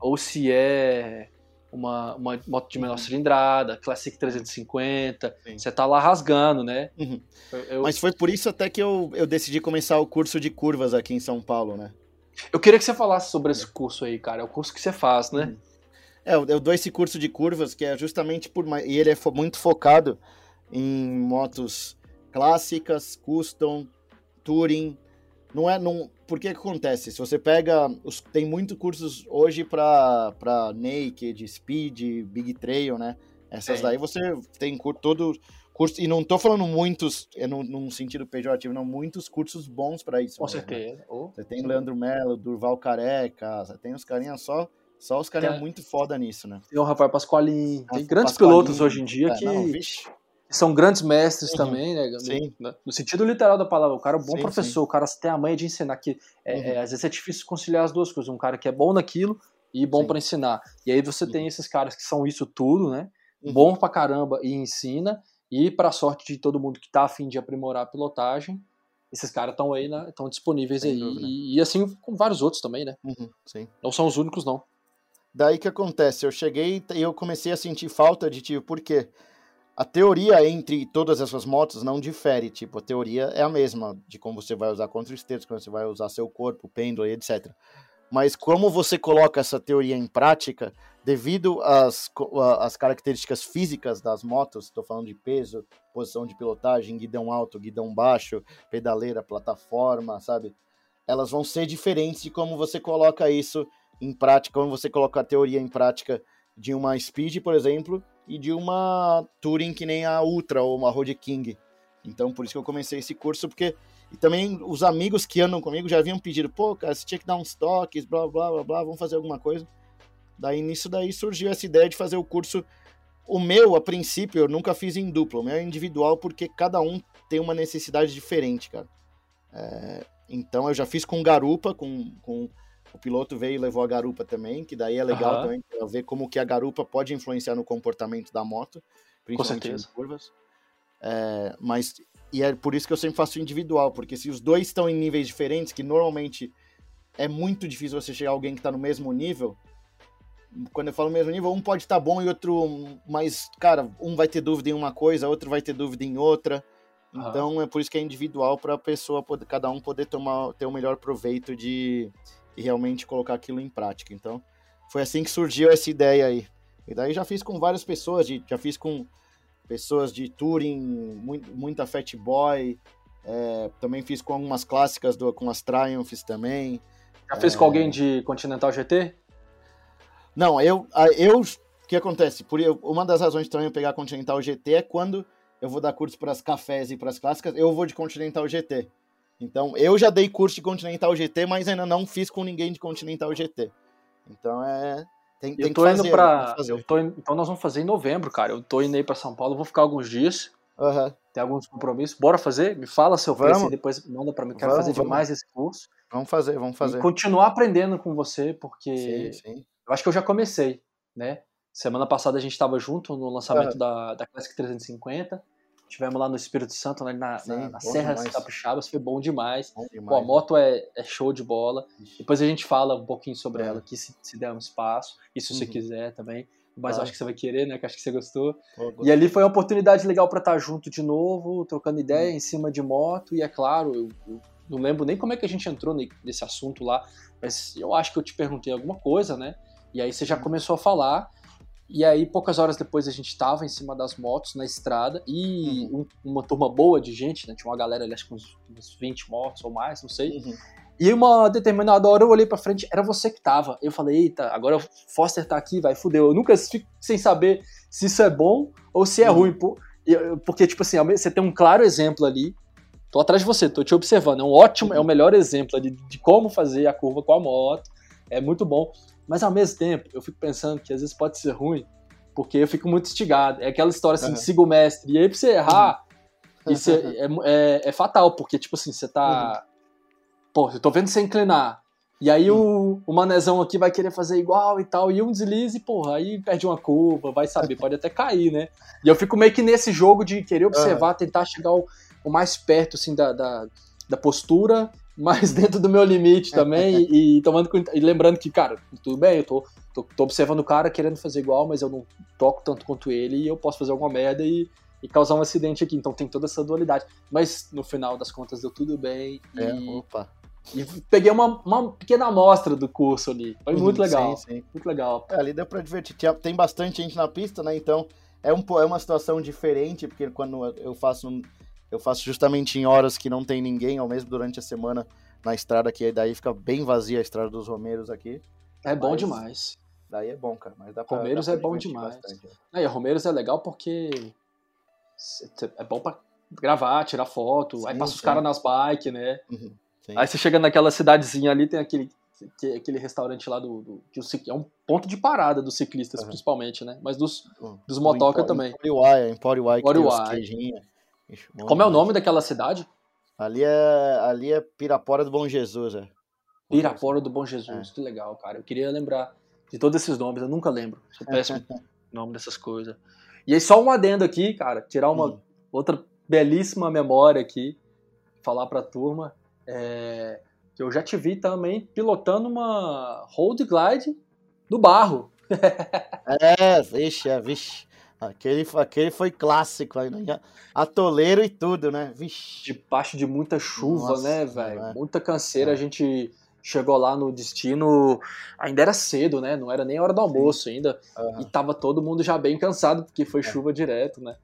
ou se é uma, uma moto de menor uhum. cilindrada, Classic 350, sim. você tá lá rasgando, né? Uhum. Eu, eu... Mas foi por isso até que eu, eu decidi começar o curso de curvas aqui em São Paulo, né? Eu queria que você falasse sobre esse curso aí, cara. É o curso que você faz, né? Uhum. É, eu dou esse curso de curvas que é justamente por. E ele é muito focado em motos clássicas, custom, touring, não é. Não, por que, que acontece? Se você pega. Os, tem muitos cursos hoje para Naked, Speed, Big Trail, né? Essas é. daí você tem todo curso. E não tô falando muitos, é num, num sentido pejorativo, não, muitos cursos bons para isso. Com mesmo, certeza. Né? Oh, você tem Leandro Mello, Durval Careca, você tem os carinhas só. Só os carinhas muito foda nisso, né? Tem o Rafael Pasqualin. Tem grandes pilotos hoje em dia é, que. Não, são grandes mestres uhum. também, né? Sim. No, no, sentido literal da palavra. O cara é um bom sim, professor, sim. o cara tem a manha de ensinar. que é, uhum. é, Às vezes é difícil conciliar as duas coisas. Um cara que é bom naquilo e bom para ensinar. E aí você tem esses caras que são isso tudo, né? Uhum. Bom pra caramba e ensina. E para sorte de todo mundo que tá afim de aprimorar a pilotagem, esses caras estão aí, né? Estão disponíveis Sem aí. E, e, assim com vários outros também, né? Uhum, sim. Não são os únicos, não. Daí que acontece? Eu cheguei e eu comecei a sentir falta de tio, por quê? A teoria entre todas essas motos não difere, tipo, a teoria é a mesma, de como você vai usar contra estetos, como você vai usar seu corpo, pêndulo e etc. Mas como você coloca essa teoria em prática, devido às, às características físicas das motos, estou falando de peso, posição de pilotagem, guidão alto, guidão baixo, pedaleira, plataforma, sabe? Elas vão ser diferentes de como você coloca isso em prática, como você coloca a teoria em prática de uma Speed, por exemplo, e de uma Touring que nem a Ultra ou uma Road King. Então, por isso que eu comecei esse curso, porque E também os amigos que andam comigo já haviam pedido, pô, cara, você tinha que dar uns toques, blá, blá, blá, blá, vamos fazer alguma coisa. Daí, nisso daí, surgiu essa ideia de fazer o curso. O meu, a princípio, eu nunca fiz em duplo. O meu é individual porque cada um tem uma necessidade diferente, cara. É, então, eu já fiz com garupa, com, com o piloto veio e levou a garupa também, que daí é legal uhum. também pra ver como que a garupa pode influenciar no comportamento da moto, principalmente em curvas. É, mas e é por isso que eu sempre faço individual, porque se os dois estão em níveis diferentes, que normalmente é muito difícil você chegar a alguém que está no mesmo nível. Quando eu falo mesmo nível, um pode estar tá bom e outro, mas cara, um vai ter dúvida em uma coisa, outro vai ter dúvida em outra. Então é por isso que é individual para a pessoa poder, cada um poder tomar ter o melhor proveito de e realmente colocar aquilo em prática. Então, foi assim que surgiu essa ideia aí. E daí já fiz com várias pessoas, já fiz com pessoas de touring, muita Fat Boy, é, também fiz com algumas clássicas, do, com as Triumphs também. Já fez é... com alguém de Continental GT? Não, eu, eu o que acontece? Por uma das razões também eu pegar Continental GT é quando eu vou dar curso para as cafés e para as clássicas, eu vou de Continental GT. Então, eu já dei curso de Continental GT, mas ainda não fiz com ninguém de Continental GT. Então, é. Tem, tem eu tô indo pra. Eu tô. Então, nós vamos fazer em novembro, cara. Eu tô indo aí pra São Paulo, vou ficar alguns dias. Uhum. Tem alguns compromissos. Bora fazer? Me fala seu preço e depois manda pra mim. Quero vamos, fazer vamos. demais esse curso. Vamos fazer, vamos fazer. E continuar aprendendo com você, porque. Sim, sim. Eu acho que eu já comecei, né? Semana passada a gente estava junto no lançamento uhum. da, da Classic 350. Tivemos lá no Espírito Santo, né, na, Sim, na, na Serra demais. Capixabas, foi bom demais. Bom demais. Pô, a moto é, é, show de bola. Ixi. Depois a gente fala um pouquinho sobre é. ela aqui, se, se, der um espaço, e se uhum. você quiser também. Mas claro. acho que você vai querer, né? Que acho que você gostou. Pô, e ali foi uma oportunidade legal para estar junto de novo, trocando ideia uhum. em cima de moto. E é claro, eu, eu, não lembro nem como é que a gente entrou nesse assunto lá, mas eu acho que eu te perguntei alguma coisa, né? E aí você já uhum. começou a falar. E aí, poucas horas depois, a gente estava em cima das motos, na estrada, e uhum. um, uma turma boa de gente, né? Tinha uma galera ali, acho que uns, uns 20 motos ou mais, não sei. Uhum. E uma determinada hora eu olhei pra frente, era você que tava. Eu falei, eita, agora o Foster tá aqui, vai, fudeu. Eu nunca fico sem saber se isso é bom ou se é uhum. ruim. Porque, tipo assim, você tem um claro exemplo ali. Tô atrás de você, tô te observando. É um ótimo, é o melhor exemplo de, de como fazer a curva com a moto. É muito bom. Mas ao mesmo tempo, eu fico pensando que às vezes pode ser ruim, porque eu fico muito instigado. É aquela história assim, uhum. siga o mestre. E aí pra você errar, uhum. isso é, é, é, é, fatal, porque tipo assim, você tá. Uhum. Pô, eu tô vendo você inclinar. E aí o, o manezão aqui vai querer fazer igual e tal, e um deslize, porra, aí perde uma curva, vai saber, pode até cair, né? E eu fico meio que nesse jogo de querer observar, tentar chegar o, o mais perto, assim, da, da, da postura mas dentro do meu limite também e, e, tomando e lembrando que, cara, tudo bem, eu tô, tô, tô, observando o cara querendo fazer igual, mas eu não toco tanto quanto ele e eu posso fazer alguma merda e, e causar um acidente aqui. Então tem toda essa dualidade. Mas no final das contas deu tudo bem. É, opa. E peguei uma, uma pequena amostra do curso ali. Foi muito uhum, legal. Sim, sim. Muito legal. É, ali deu pra divertir. Tem bastante gente na pista, né? Então é, um, é uma situação diferente, porque quando eu faço eu faço justamente em horas que não tem ninguém, ao mesmo durante a semana na estrada, que daí fica bem vazia a estrada dos Romeiros aqui. É bom demais. Daí é bom, cara. Mas dá pra, Romeiros dá pra é bom demais. Aí, Romeiros é legal porque é bom pra gravar, tirar foto, sim, aí passa sim. os caras nas bikes, né? Uhum, aí você chega naquela cidadezinha ali, tem aquele, aquele restaurante lá do, do que o, é um ponto de parada dos ciclistas, uhum. principalmente, né? Mas dos, dos motoca também. Emporiuai, Uai, Emporiuai, Uai, que tem os queijinhos. Como é o nome daquela cidade? Ali é, ali é Pirapora do Bom Jesus, é. Pirapora do Bom Jesus, é. que legal, cara. Eu queria lembrar de todos esses nomes, eu nunca lembro. Sou péssimo nome dessas coisas. E aí, só um adendo aqui, cara, tirar uma hum. outra belíssima memória aqui, falar pra turma, é, que eu já te vi também pilotando uma Road Glide do barro. é, vixe, é, vixe. Aquele, aquele foi clássico aí, né? Atoleiro e tudo, né? Vixe. Debaixo de muita chuva, Nossa, né, velho? É. Muita canseira. É. A gente chegou lá no destino, ainda era cedo, né? Não era nem hora do almoço Sim. ainda. Uhum. E tava todo mundo já bem cansado, porque foi é. chuva direto, né?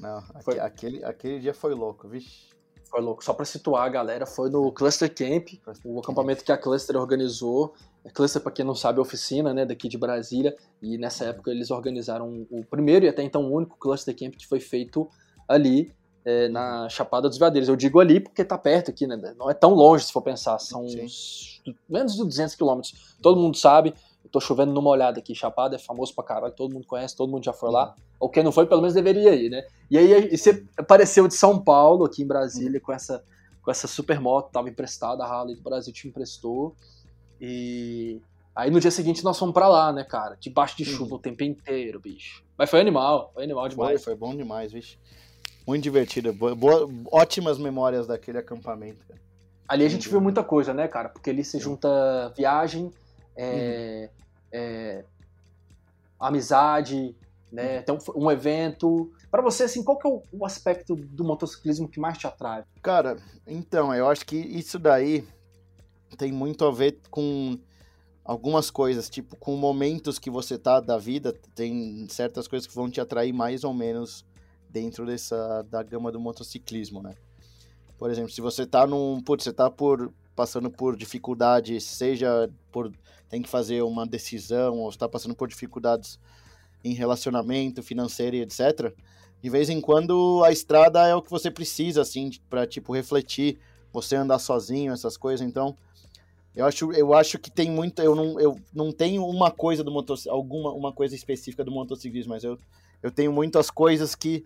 Não, foi... aquele, aquele dia foi louco, vixe. Foi louco. Só para situar a galera, foi no Cluster Camp, Cluster o acampamento Camp. que a Cluster organizou. A Cluster, para quem não sabe, é oficina, né, daqui de Brasília. E nessa época eles organizaram o primeiro e até então o único Cluster Camp que foi feito ali. é, na Chapada dos Veadeiros. Eu digo ali porque tá perto aqui, né? Não é tão longe se for pensar, são uns, menos de 200 quilômetros. Todo mundo sabe, eu tô chovendo numa olhada aqui. Chapada é famoso pra caralho, todo mundo conhece, todo mundo já foi lá. Ou quem não foi, pelo menos deveria ir, né? E aí e você apareceu de São Paulo, aqui em Brasília, com essa, com essa super moto, tava emprestada, a Harley do Brasil te emprestou. E aí no dia seguinte nós fomos pra lá, né, cara? Debaixo de chuva uhum. o tempo inteiro, bicho. Mas foi animal, foi animal demais. Foi, foi bom demais, bicho. Muito divertido. Boa, ótimas memórias daquele acampamento. Cara. Ali a gente viu muita coisa, né, cara? Porque ali se junta viagem, é, uhum. é, amizade, né? Tem um, um evento. Para você, assim, qual que é o, o, aspecto do motociclismo que mais te atrai? Cara, então, eu acho que isso daí tem muito a ver com algumas coisas, tipo, com momentos que você tá da vida, tem certas coisas que vão te atrair mais ou menos dentro dessa da gama do motociclismo, né? Por exemplo, se você tá num, putz, você tá por passando por dificuldades, seja por tem que fazer uma decisão ou está passando por dificuldades em relacionamento financeiro e etc. De vez em quando a estrada é o que você precisa assim para tipo refletir, você andar sozinho, essas coisas. Então, eu acho, eu acho que tem muito, eu não, eu não tenho uma coisa do motor, alguma uma coisa específica do motociclismo, mas eu, eu tenho muitas coisas que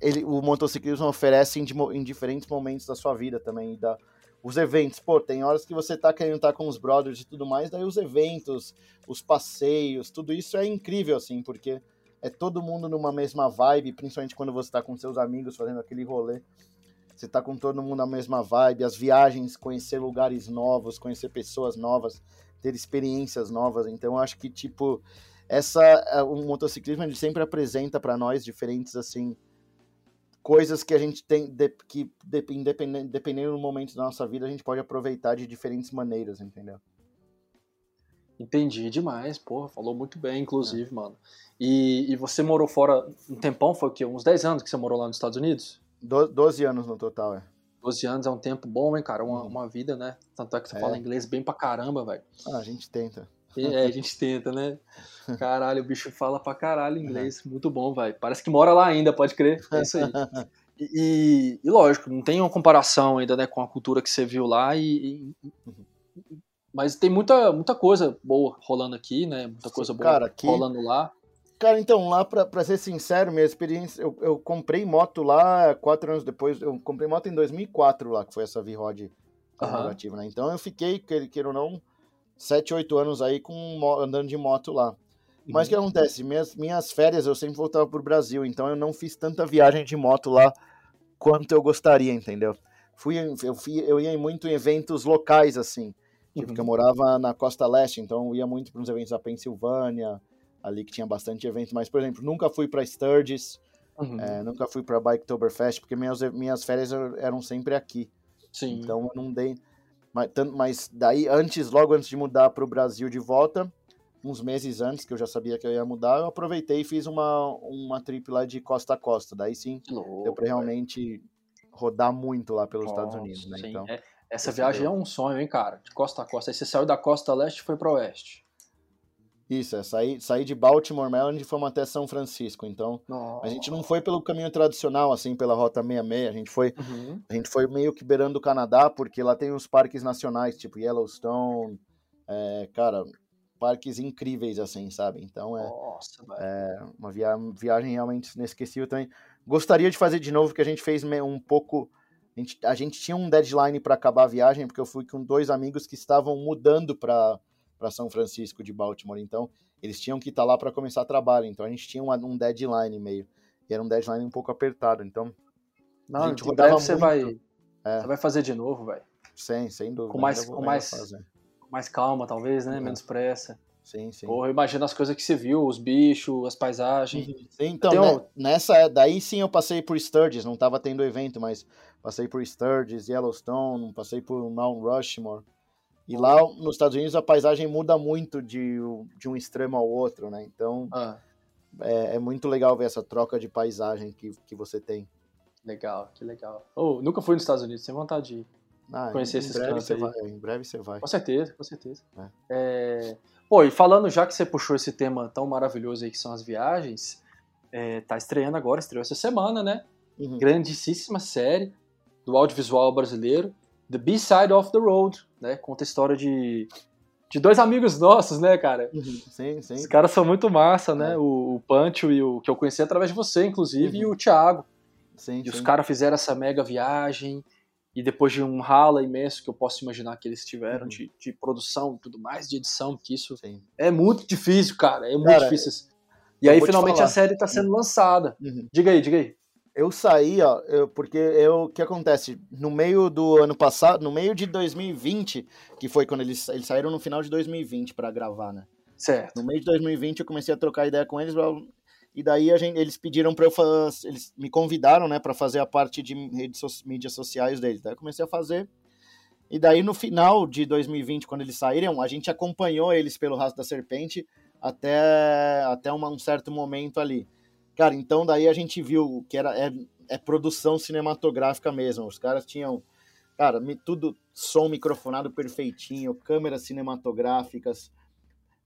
ele, o motociclismo oferece em, em, diferentes momentos da sua vida também. Da, os eventos, pô, tem horas que você tá querendo estar com os brothers e tudo mais, daí os eventos, os passeios, tudo isso é incrível, assim, porque é todo mundo numa mesma vibe, principalmente quando você tá com seus amigos fazendo aquele rolê. Você tá com todo mundo na mesma vibe, as viagens, conhecer lugares novos, conhecer pessoas novas, ter experiências novas. Então, eu acho que, tipo, essa, é, o motociclismo ele sempre apresenta para nós diferentes, assim, coisas que a gente tem, de, que dependendo, dependendo do momento da nossa vida, a gente pode aproveitar de diferentes maneiras, entendeu? Entendi demais, porra, falou muito bem, inclusive, é. mano. E, e você morou fora um tempão, foi o quê? Uns 10 anos que você morou lá nos Estados Unidos? Do, 12 anos no total, é. 12 anos é um tempo bom, hein, cara? Uma, uhum. uma vida, né? Tanto é que você é. fala inglês bem pra caramba, velho. Ah, a gente tenta. É, a gente tenta, né? Caralho, o bicho fala pra caralho inglês. Muito bom, vai. Parece que mora lá ainda, pode crer. É isso aí. E, e, lógico, não tem uma comparação ainda né, com a cultura que você viu lá. E, e, mas tem muita, muita coisa boa rolando aqui, né? Muita coisa boa cara, aqui... rolando lá. Cara, então, lá, pra, pra ser sincero, minha experiência, eu, eu comprei moto lá quatro anos depois, eu comprei moto em 2004 lá, que foi essa V-Rod uhum. né? Então eu fiquei, queira ou não, 7, 8 anos aí com, andando de moto lá. Mas o que uhum. acontece? Minhas, minhas férias eu sempre voltava pro Brasil, então eu não fiz tanta viagem de moto lá quanto eu gostaria, entendeu? Fui, eu, fui, eu ia muito em eventos locais, assim. Tipo, uhum. porque eu morava na costa leste, então eu ia muito para uns eventos da Pensilvânia, ali que tinha bastante eventos. Mas, por exemplo, nunca fui para Sturgis, uhum. é, nunca fui para Biketoberfest, porque minhas, minhas férias eram sempre aqui. Sim. Então eu não dei. Mas, mas daí, antes, logo antes de mudar para o Brasil de volta, uns meses antes, que eu já sabia que eu ia mudar, eu aproveitei e fiz uma, uma trip lá de costa a costa. Daí sim, louco, deu para realmente rodar muito lá pelos Nossa, Estados Unidos, né? Então, é, essa viagem deu. é um sonho, hein, cara? De costa a costa. Aí você saiu da costa leste e foi para oeste. Isso, é, saí, saí de Baltimore, Maryland e fomos até São Francisco. Então, Nossa. a gente não foi pelo caminho tradicional, assim, pela Rota 66. A gente foi, uhum. a gente foi meio que beirando o Canadá, porque lá tem os parques nacionais, tipo Yellowstone, é, cara, parques incríveis, assim, sabe? Então, é, Nossa, é uma via viagem realmente inesquecível também. Gostaria de fazer de novo, porque a gente fez um pouco... A gente, a gente tinha um deadline para acabar a viagem, porque eu fui com dois amigos que estavam mudando para para São Francisco de Baltimore. Então, eles tinham que estar tá lá para começar trabalho. Então, a gente tinha um, um, deadline meio. E era um deadline um pouco apertado. Então, não, a gente rodava você muito. vai é. você vai fazer de novo, velho. Sim, sem dúvida. Com mais com mais com mais calma, talvez, né? É. Menos pressa. Sim, sim. Porra, imagina as coisas que você viu, os bichos, as paisagens. Sim, então, né, nessa, daí sim eu passei por Sturgis, não tava tendo evento, mas passei por Sturgis, Yellowstone, passei por Mount Rushmore. E lá nos Estados Unidos a paisagem muda muito de, de um extremo ao outro, né? Então ah. é, é, muito legal ver essa troca de paisagem que, que você tem. Legal, que legal. Oh, nunca fui nos Estados Unidos, sem vontade de ah, conhecer esses em cantos aí. Vai, em breve você vai. Com certeza, com certeza. É. É... Pô, e falando já que você puxou esse tema tão maravilhoso aí que são as viagens, é, tá estreando agora, estreou essa semana, né? uhum. grandíssima série do audiovisual brasileiro, The B-Side of the Road, né? Conta a história de, de dois amigos nossos, né, cara? Uhum. Sim, sim. Os caras são muito massa, né? É. O, o Pancho e o que eu conheci através de você, inclusive, uhum. e o Thiago. Sim, e sim. os caras fizeram essa mega viagem e depois de um rala imenso que eu posso imaginar que eles tiveram uhum. de, de produção e tudo mais, de edição, que isso Sim. é muito difícil, cara, é muito cara, difícil. E aí finalmente a série está sendo lançada. Uhum. Diga aí, diga aí. Eu saí, ó, eu, porque eu, o que acontece? No meio do ano passado, no meio de 2020, que foi quando eles, eles saíram no final de 2020 para gravar, né? Certo. No meio de 2020 eu comecei a trocar ideia com eles, e daí a gente, eles pediram para eu fazer, eles me convidaram, né, para fazer a parte de redes, mídias sociais deles. Daí eu comecei a fazer. E daí no final de 2020, quando eles saíram, a gente acompanhou eles pelo Rastro da Serpente até, até uma, um certo momento ali. Cara, então daí a gente viu que era é, é produção cinematográfica mesmo. Os caras tinham, cara, tudo som microfonado perfeitinho, câmeras cinematográficas,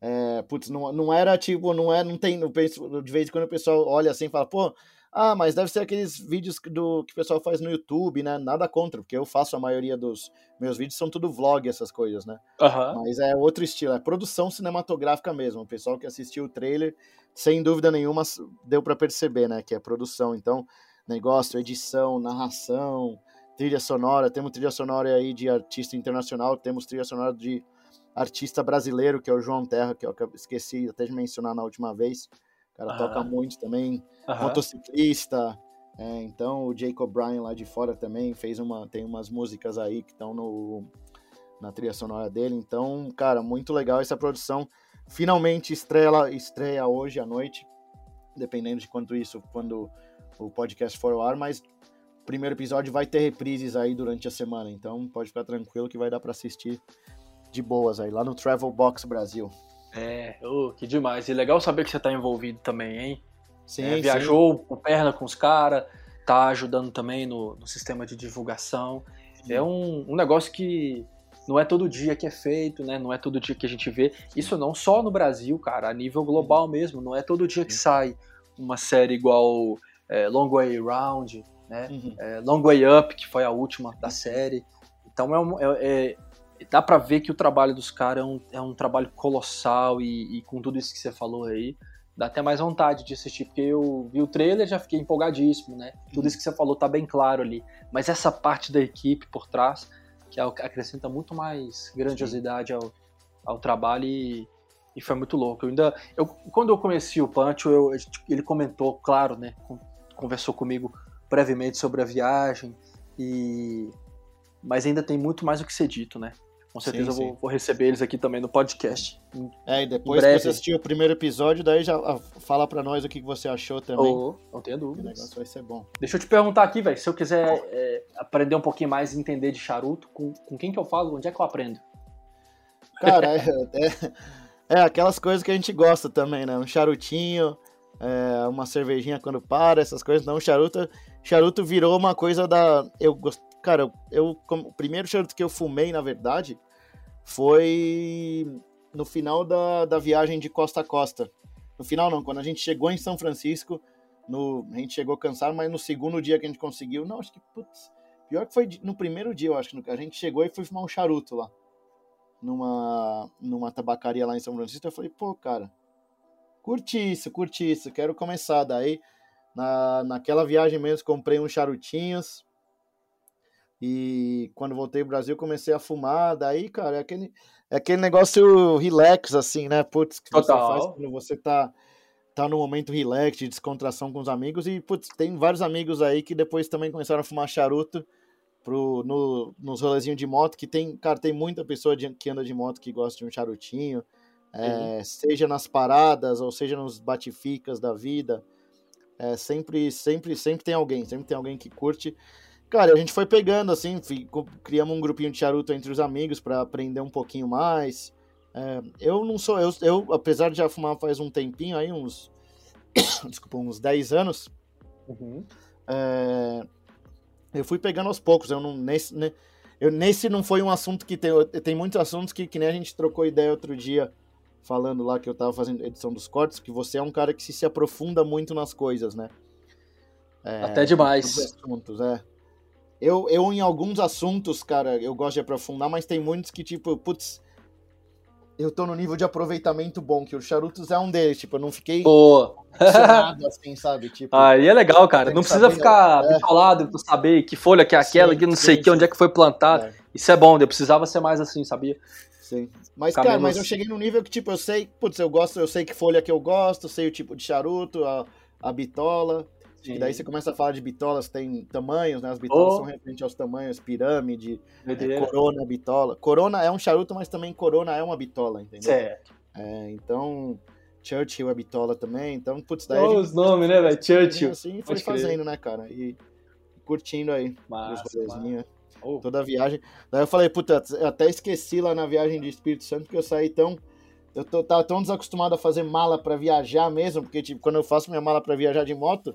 é, putz, não, não era tipo, não é, não tem, de vez em quando o pessoal olha assim e fala, pô, ah, mas deve ser aqueles vídeos do que o pessoal faz no YouTube, né? Nada contra, porque eu faço a maioria dos meus vídeos, são tudo vlog, essas coisas, né? Uhum. Mas é outro estilo, é produção cinematográfica mesmo. O pessoal que assistiu o trailer, sem dúvida nenhuma, deu para perceber, né? Que é produção. Então, negócio, edição, narração, trilha sonora. Temos trilha sonora aí de artista internacional, temos trilha sonora de artista brasileiro, que é o João Terra, que eu esqueci até de mencionar na última vez. O cara toca muito também. Motociclista. É, então o Jacob Bryan lá de fora também fez uma. Tem umas músicas aí que estão no na trilha sonora dele. Então, cara, muito legal essa produção. Finalmente estreia, estreia hoje à noite, dependendo de quanto isso, quando o podcast for ao ar, mas o primeiro episódio vai ter reprises aí durante a semana, então pode ficar tranquilo que vai dar para assistir de boas aí, lá no Travel Box Brasil. É, oh, que demais. E legal saber que você está envolvido também, hein? Sim, é, viajou sim. com perna com os caras, tá ajudando também no, no sistema de divulgação. Sim. É um, um negócio que não é todo dia que é feito, né? Não é todo dia que a gente vê. Isso não só no Brasil, cara, a nível global mesmo. Não é todo dia que sai uma série igual é, Long Way Round, né? Uhum. É, Long Way Up, que foi a última da série. Então é, é, é dá para ver que o trabalho dos caras é um, é um trabalho colossal e, e, com tudo isso que você falou aí, dá até mais vontade de assistir, porque eu vi o trailer já fiquei empolgadíssimo, né? Tudo isso que você falou tá bem claro ali. Mas essa parte da equipe por trás, que é acrescenta muito mais grandiosidade ao, ao trabalho e, e foi muito louco. Eu ainda, eu, quando eu conheci o Pancho, eu, ele comentou, claro, né? Conversou comigo brevemente sobre a viagem e mas ainda tem muito mais o que ser dito, né? Com certeza sim, eu vou, vou, receber eles aqui também no podcast. É, e depois que você assistir o primeiro episódio, daí já ah, fala para nós o que você achou também. Oh, não tenha dúvida. O negócio vai ser bom. Deixa eu te perguntar aqui, velho, se eu quiser é, aprender um pouquinho mais e entender de charuto, com, com quem que eu falo? Onde é que eu aprendo? Cara, é, é, é, aquelas coisas que a gente gosta também, né? Um charutinho, é, uma cervejinha quando para, essas coisas. Não, charuto, charuto virou uma coisa da... Eu gosto Cara, eu, o primeiro charuto que eu fumei, na verdade, foi no final da, da viagem de costa a costa. No final não, quando a gente chegou em São Francisco, no, a gente chegou cansado, mas no segundo dia que a gente conseguiu, não, acho que, putz, pior que foi no primeiro dia, eu acho que a gente chegou e foi fumar um charuto lá, numa, numa tabacaria lá em São Francisco, eu falei, pô, cara, curti isso, curti isso, quero começar, daí, na, naquela viagem mesmo, comprei uns charutinhos, e quando voltei pro Brasil, comecei a fumar. Daí, cara, é aquele, é aquele negócio relax, assim, né? Putz, que Total. você faz quando você tá, tá no momento relax, de descontração com os amigos. E, putz, tem vários amigos aí que depois também começaram a fumar charuto pro, no, nos rolezinhos de moto. Que tem, cara, tem muita pessoa de, que anda de moto que gosta de um charutinho. É, uhum. Seja nas paradas ou seja nos batificas da vida. É, sempre, sempre, sempre tem alguém, sempre tem alguém que curte. Cara, a gente foi pegando, assim, criamos um grupinho de charuto entre os amigos para aprender um pouquinho mais. É, eu não sou, eu, eu, apesar de já fumar faz um tempinho, aí uns, desculpa, uns 10 anos, uhum. é, eu fui pegando aos poucos, eu não, nesse, né, eu, nesse não foi um assunto que tem, tem muitos assuntos que, que nem a gente trocou ideia outro dia, falando lá que eu tava fazendo edição dos cortes, que você é um cara que se, se aprofunda muito nas coisas, né? É, Até demais. Assuntos, é. Eu, eu, em alguns assuntos, cara, eu gosto de aprofundar, mas tem muitos que, tipo, putz, eu tô no nível de aproveitamento bom, que o Charutos é um deles, tipo, eu não fiquei Boa. assim, sabe? Tipo, Aí é legal, cara. Não precisa ficar é. bitolado pra saber que folha que é aquela, sim, que não sei sim, que, onde é que foi plantado. É. Isso é bom, eu precisava ser mais assim, sabia? Sim. Mas, Ficar cara, menos... mas eu cheguei num nível que, tipo, eu sei, putz, eu gosto, eu sei que folha que eu gosto, sei o tipo de charuto, a, a bitola. Sim. E daí você começa a falar de bitolas, tem tamanhos, né? As bitolas oh. são referentes aos tamanhos, pirâmide, é, corona, bitola. Corona é um charuto, mas também corona é uma bitola, entendeu? Certo. É, então, Churchill é bitola também, então, putz, daí. Oh, os nomes, né, velho? Churchill. Assim, foi fazendo, né, cara? E curtindo aí massa. Oh. Toda a viagem. Daí eu falei, puta, eu até esqueci lá na viagem de Espírito Santo, porque eu saí tão. Eu tô, tava tão desacostumado a fazer mala para viajar mesmo, porque, tipo, quando eu faço minha mala para viajar de moto,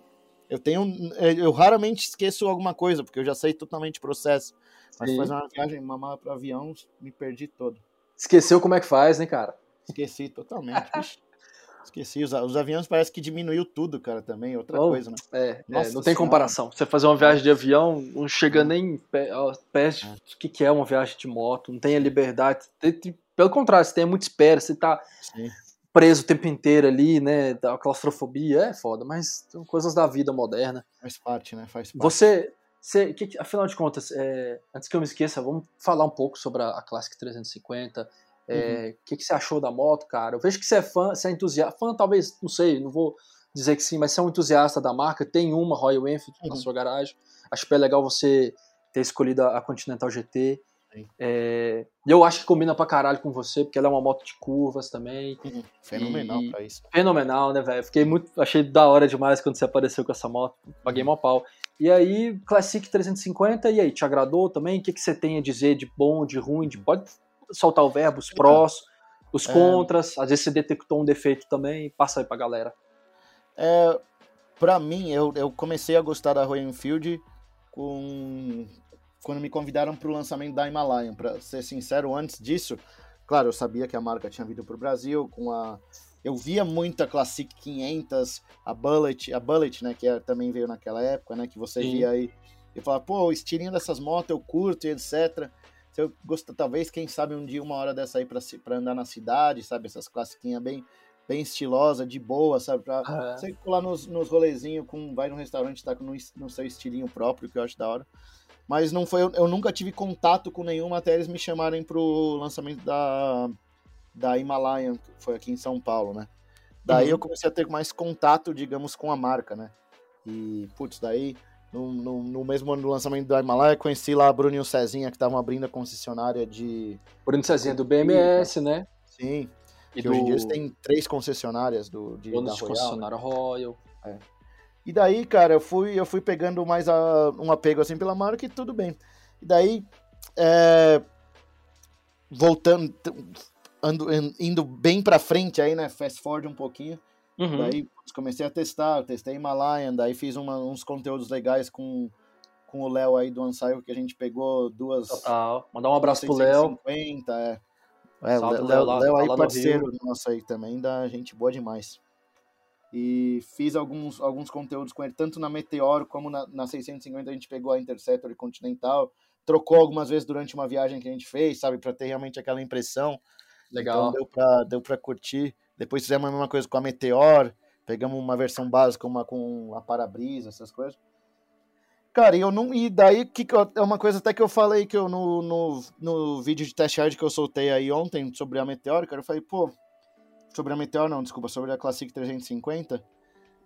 eu tenho. Eu raramente esqueço alguma coisa, porque eu já sei totalmente o processo. Mas Sim. fazer uma viagem, uma mala para avião, me perdi todo. Esqueceu como é que faz, né, cara? Esqueci totalmente. Esqueci, os, os, aviões parece que diminuiu tudo, cara, também, outra oh, coisa, né? É, é não tem comparação. Você fazer uma viagem de avião, não chega nem perto é. do que, que é uma viagem de moto, não tem a liberdade. Pelo contrário, você tem muita espera, você tá Sim preso o tempo inteiro ali, né? Da claustrofobia, é foda, mas são coisas da vida moderna. Faz parte, né? Faz parte. Você, você que, afinal de contas, é, antes que eu me esqueça, vamos falar um pouco sobre a, a Classic 350. É, o uhum. que, que você achou da moto, cara? Eu vejo que você é fã, você é entusiasta. Fã, talvez, não sei, não vou dizer que sim, mas você é um entusiasta da marca, tem uma Royal Enfield uhum. na sua garagem. Acho que é legal você ter escolhido a Continental GT. É, eu acho que combina pra caralho com você, porque ela é uma moto de curvas também. Uhum. Fenomenal e, pra isso. Fenomenal, né, velho? Fiquei muito. Achei da hora demais quando você apareceu com essa moto. Paguei uhum. mal pau. E aí, Classic 350, e aí, te agradou também? O que, que você tem a dizer de bom, de ruim? De... Pode soltar o verbo, os prós, os é. contras. Às vezes você detectou um defeito também. Passa aí pra galera. É, pra mim, eu, eu comecei a gostar da Royal Enfield com quando me convidaram para o lançamento da Himalayan. Para ser sincero, antes disso, claro, eu sabia que a marca tinha vindo para o Brasil com a eu via muita Classic 500, a Bullet, a Bullet, né, que é, também veio naquela época, né, que você Sim. via aí e falava, pô, o estilinho dessas motos eu curto e etc. Se eu gosto, talvez, quem sabe um dia, uma hora dessa aí para andar na cidade, sabe, essas classiquinhas bem bem estilosa, de boa, sabe? Pra você colar nos, nos rolezinhos, com, vai num restaurante, tá no, no seu estilinho próprio, que eu acho da hora mas não foi, eu nunca tive contato com nenhuma até eles me chamarem pro lançamento da, da Himalayan, que foi aqui em São Paulo, né? Daí uhum. eu comecei a ter mais contato, digamos, com a marca, né? E, putz, daí, no, no, no mesmo ano do lançamento da Himalaia, conheci lá Bruno e o Cezinha, que estavam abrindo a concessionária de... Bruno e Cezinha do BMS, né? Sim. E do... hoje em dia eles têm três concessionárias do, de, Donos da Royal. concessionária Royal. É. E daí, cara, eu fui, eu fui pegando mais a, um apego assim pela marca e tudo bem. E daí, é, voltando, ando, indo bem pra frente aí, né? Fast forward um pouquinho. Uhum. Daí comecei a testar, testei Himalayan, daí fiz uma, uns conteúdos legais com, com o Léo aí do Ansaio, que a gente pegou duas. Total. Mandar um abraço pro Léo. É. É, Léo, Léo aí, parceiro nosso aí também, da gente boa demais e fiz alguns, alguns conteúdos com ele, tanto na Meteoro como na, na 650 a gente pegou a Interceptor e Continental, trocou algumas vezes durante uma viagem que a gente fez, sabe, para ter realmente aquela impressão. Legal. Então deu para deu pra curtir. Depois fizemos a mesma coisa com a Meteor, pegamos uma versão básica, uma com a para-brisa, essas coisas. Cara, e eu não. E daí que, é uma coisa até que eu falei que eu no, no, no vídeo de test hard que eu soltei aí ontem sobre a Meteor, cara, eu falei, pô, sobre a Meteor, não, desculpa, sobre a Classic 350,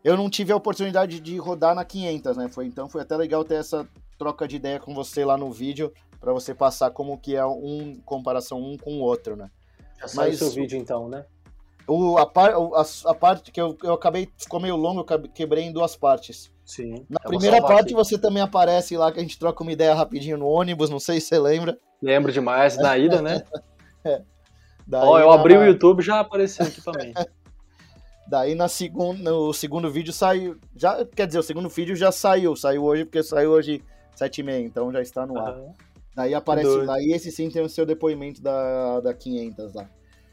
eu não tive a oportunidade de rodar na 500, né? Foi, então foi até legal ter essa troca de ideia com você lá no vídeo, para você passar como que é um comparação um com o outro, né? Já saiu o seu vídeo então, né? O, a, par, a, a, parte que eu, eu acabei, ficou meio longo, eu quebrei em duas partes. Sim. Na primeira parte aqui. você também aparece lá, que a gente troca uma ideia rapidinho no ônibus, não sei se você lembra. Lembro demais, na ida, né? é. Ó, oh, eu abri o YouTube já apareceu aqui também. Daí na segunda, no segundo vídeo saiu. Já, quer dizer, o segundo vídeo já saiu. Saiu hoje, porque saiu hoje 7h30, então já está no ar. Uhum. Daí aparece. Doido. Daí esse sim tem o seu depoimento da, da 500 lá.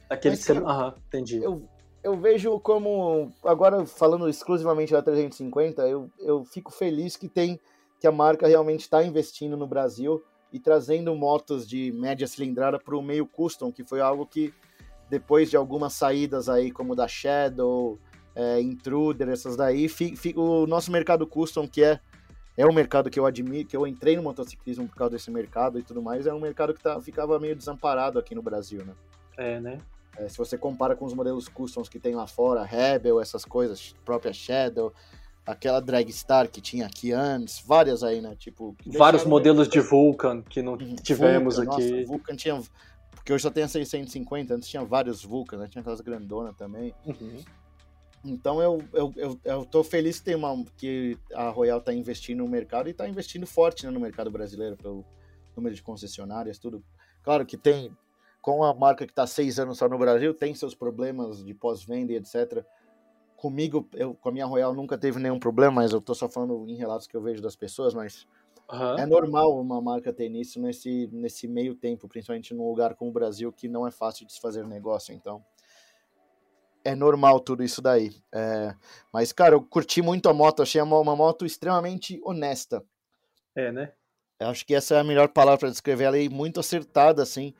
Aquele Mas, que você. Aham, entendi. Eu, eu vejo como. Agora, falando exclusivamente da 350, eu, eu fico feliz que tem. que a marca realmente está investindo no Brasil e trazendo motos de média cilindrada para o meio custom, que foi algo que, depois de algumas saídas aí, como da Shadow, é, Intruder, essas daí, fi, fi, o nosso mercado custom, que é, é um mercado que eu admiro, que eu entrei no motociclismo por causa desse mercado e tudo mais, é um mercado que tá, ficava meio desamparado aqui no Brasil, né? É, né? É, se você compara com os modelos customs que tem lá fora, Rebel, essas coisas, própria Shadow, aquela Dragstar que tinha aqui antes, várias aí, né? Tipo, vários modelos de Vulcan que não uhum. tivemos Vulcan, aqui. Nossa, Vulcan tinha porque hoje só tem a 650, antes tinha vários Vulcan, né? Tinha aquelas grandonas também. Uhum. Então eu, eu, eu, eu tô feliz que, tem uma, que a Royal tá investindo no mercado e tá investindo forte né, no mercado brasileiro, pelo número de concessionárias, tudo. Claro que tem com a marca que está seis anos só no Brasil, tem seus problemas de pós-venda e etc. Comigo, eu, com a minha Royal nunca teve nenhum problema, mas eu estou só falando em relatos que eu vejo das pessoas, mas uhum. é normal uma marca ter nisso nesse, nesse meio tempo, principalmente num lugar como o Brasil, que não é fácil de se fazer negócio, então é normal tudo isso daí. É, mas, cara, eu curti muito a moto, achei uma, uma moto extremamente honesta. É, né? Eu acho que essa é a melhor palavra para descrever ela e muito acertada, assim.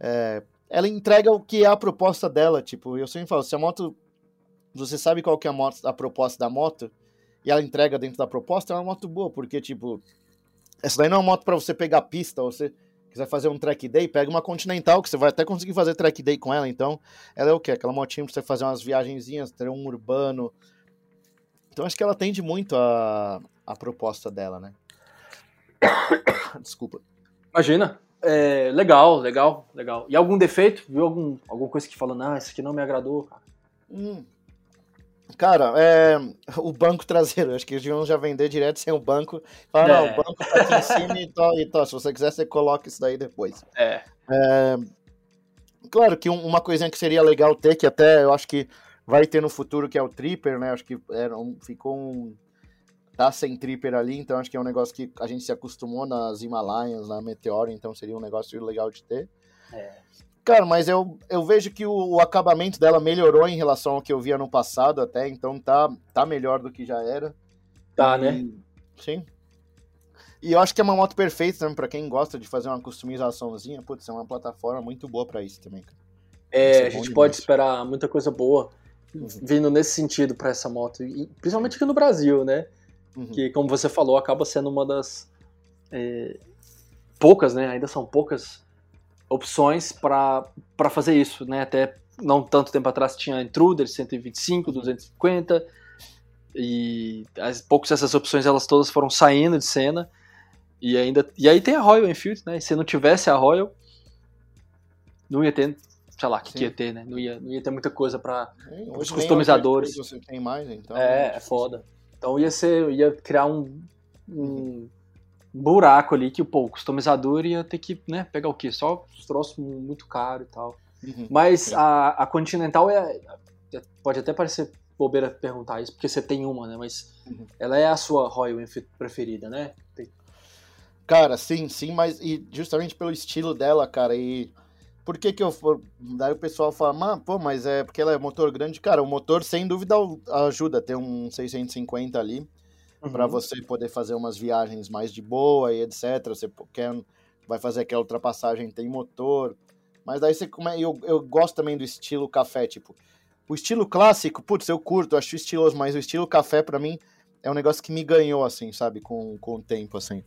É, ela entrega o que é a proposta dela. Tipo, eu sempre falo, se a moto. Você sabe qual que é a, moto, a proposta da moto, e ela entrega dentro da proposta, é uma moto boa, porque, tipo, essa daí não é uma moto para você pegar pista, ou você quiser fazer um track day, pega uma Continental, que você vai até conseguir fazer track day com ela, então ela é o quê? Aquela motinha pra você fazer umas viagenzinhas, ter um urbano. Então acho que ela atende muito a, a proposta dela, né? Desculpa. Imagina. É, legal, legal, legal. E algum defeito? Viu algum, alguma coisa que falando, ah, isso aqui não me agradou, cara? Hum. Cara, é, o banco traseiro, acho que eles deviam já vender direto sem o banco. Fala, é. não, o banco tá aqui em cima e, tó, e tó, se você quiser, você coloca isso daí depois. É. é claro que uma coisinha que seria legal ter, que até eu acho que vai ter no futuro, que é o Tripper, né? Acho que era um, ficou um, tá sem tripper ali, então acho que é um negócio que a gente se acostumou nas Himalayas, na Meteor, então seria um negócio legal de ter. É. Cara, mas eu, eu vejo que o, o, acabamento dela melhorou em relação ao que eu via no passado até, então tá, tá melhor do que já era. Tá, e, né? Sim. E eu acho que é uma moto perfeita também para quem gosta de fazer uma customizaçãozinha. Putz, é uma plataforma muito boa para isso também. É, a gente pode esperar muita coisa boa uhum. vindo nesse sentido para essa moto, e, principalmente aqui no Brasil, né? Uhum. Que, como você falou, acaba sendo uma das é, poucas, né? Ainda são poucas opções para fazer isso, né? Até não tanto tempo atrás tinha Intruder 125, 250 e as poucas essas opções elas todas foram saindo de cena e ainda e aí tem a Royal Enfield, né? E se não tivesse a Royal não ia ter, sei lá, o que, que, ia ter, né? Não ia, não ia ter muita coisa para os customizadores. Você tem mais, então. É, é foda. Então ia ser, ia criar um, um buraco ali que pô, o customizador ia ter que né, pegar o quê? Só os troços muito caro e tal. Uhum, Mas a, a Continental é. Pode até parecer bobeira perguntar isso, porque você tem uma, né? Mas uhum. ela é a sua Royal Enfield preferida, né? Cara, sim, sim, mas e justamente pelo estilo dela, cara, e por que que eu for... Daí o pessoal fala, pô, mas é porque ela é motor grande. Cara, o motor sem dúvida ajuda a ter um 650 ali uhum. para você poder fazer umas viagens mais de boa e etc. Você quer, vai fazer aquela ultrapassagem, tem motor. Mas daí você come... eu, eu gosto também do estilo café, tipo. O estilo clássico, putz, eu curto, acho estiloso, mas o estilo café para mim é um negócio que me ganhou, assim, sabe, com, com o tempo, assim.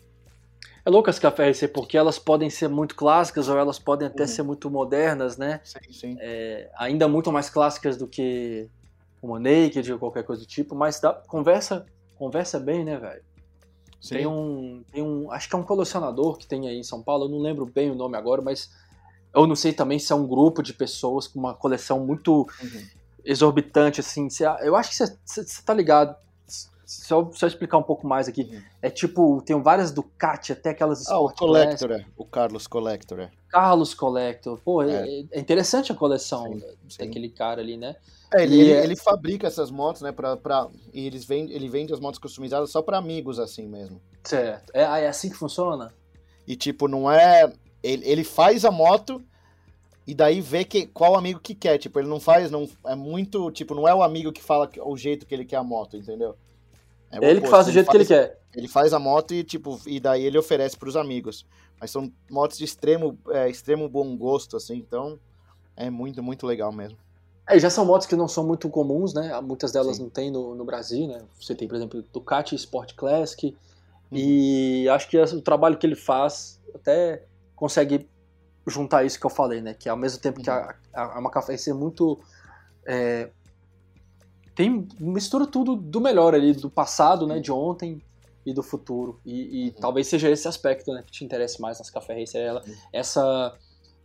É louco as café RC, porque elas podem ser muito clássicas ou elas podem até uhum. ser muito modernas, né? Sim, sim. É, ainda muito mais clássicas do que uma Naked ou qualquer coisa do tipo, mas dá, conversa, conversa bem, né, velho? Tem um, tem um. Acho que é um colecionador que tem aí em São Paulo, eu não lembro bem o nome agora, mas eu não sei também se é um grupo de pessoas com uma coleção muito uhum. exorbitante, assim. Eu acho que você tá ligado só, só explicar um pouco mais aqui. Uhum. É tipo, tem várias Ducati, até aquelas Ah, o Collector, é. o Carlos Collector. É. Carlos Collector. Pô, é. é, é interessante a coleção sim, sim. daquele cara ali, né? É, ele, ele, ele, fabrica essas motos, né, pra, pra, e eles vende, ele vende as motos customizadas só para amigos, assim mesmo. Certo. É, é assim que funciona? E tipo, não é... Ele, ele faz a moto e daí vê que, qual amigo que quer. Tipo, ele não faz, não é muito, tipo, não é o amigo que fala o jeito que ele quer a moto, entendeu? É ele oposto, que faz o jeito faz, que ele quer. Ele faz a moto e, tipo, e daí ele oferece para os amigos. Mas são motos de extremo, é, extremo bom gosto, assim, então é muito, muito legal mesmo. É, já são motos que não são muito comuns, né? Muitas delas Sim. não tem no, no Brasil, né? Você tem, por exemplo, Ducati Sport Classic. Uhum. E acho que o trabalho que ele faz até consegue juntar isso que eu falei, né? Que ao mesmo tempo uhum. que a, a, a uma café ser muito. É, tem mistura tudo do melhor ali, do passado, né? De ontem e do futuro. E, e uhum. talvez seja esse aspecto né, que te interesse mais nas café racer, ela, uhum. essa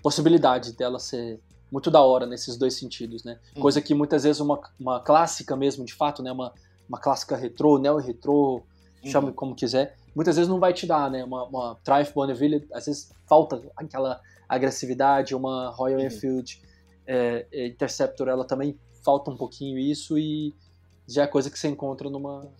possibilidade dela ser muito da hora nesses dois sentidos, né? Uhum. Coisa que muitas vezes uma, uma clássica mesmo, de fato, né? Uma, uma clássica retrô, neo-retrô, uhum. chame como quiser, muitas vezes não vai te dar, né? Uma, uma Triumph Bonneville, às vezes falta aquela agressividade, uma Royal uhum. Enfield é, é, Interceptor, ela também falta um pouquinho isso e já é coisa que você encontra numa,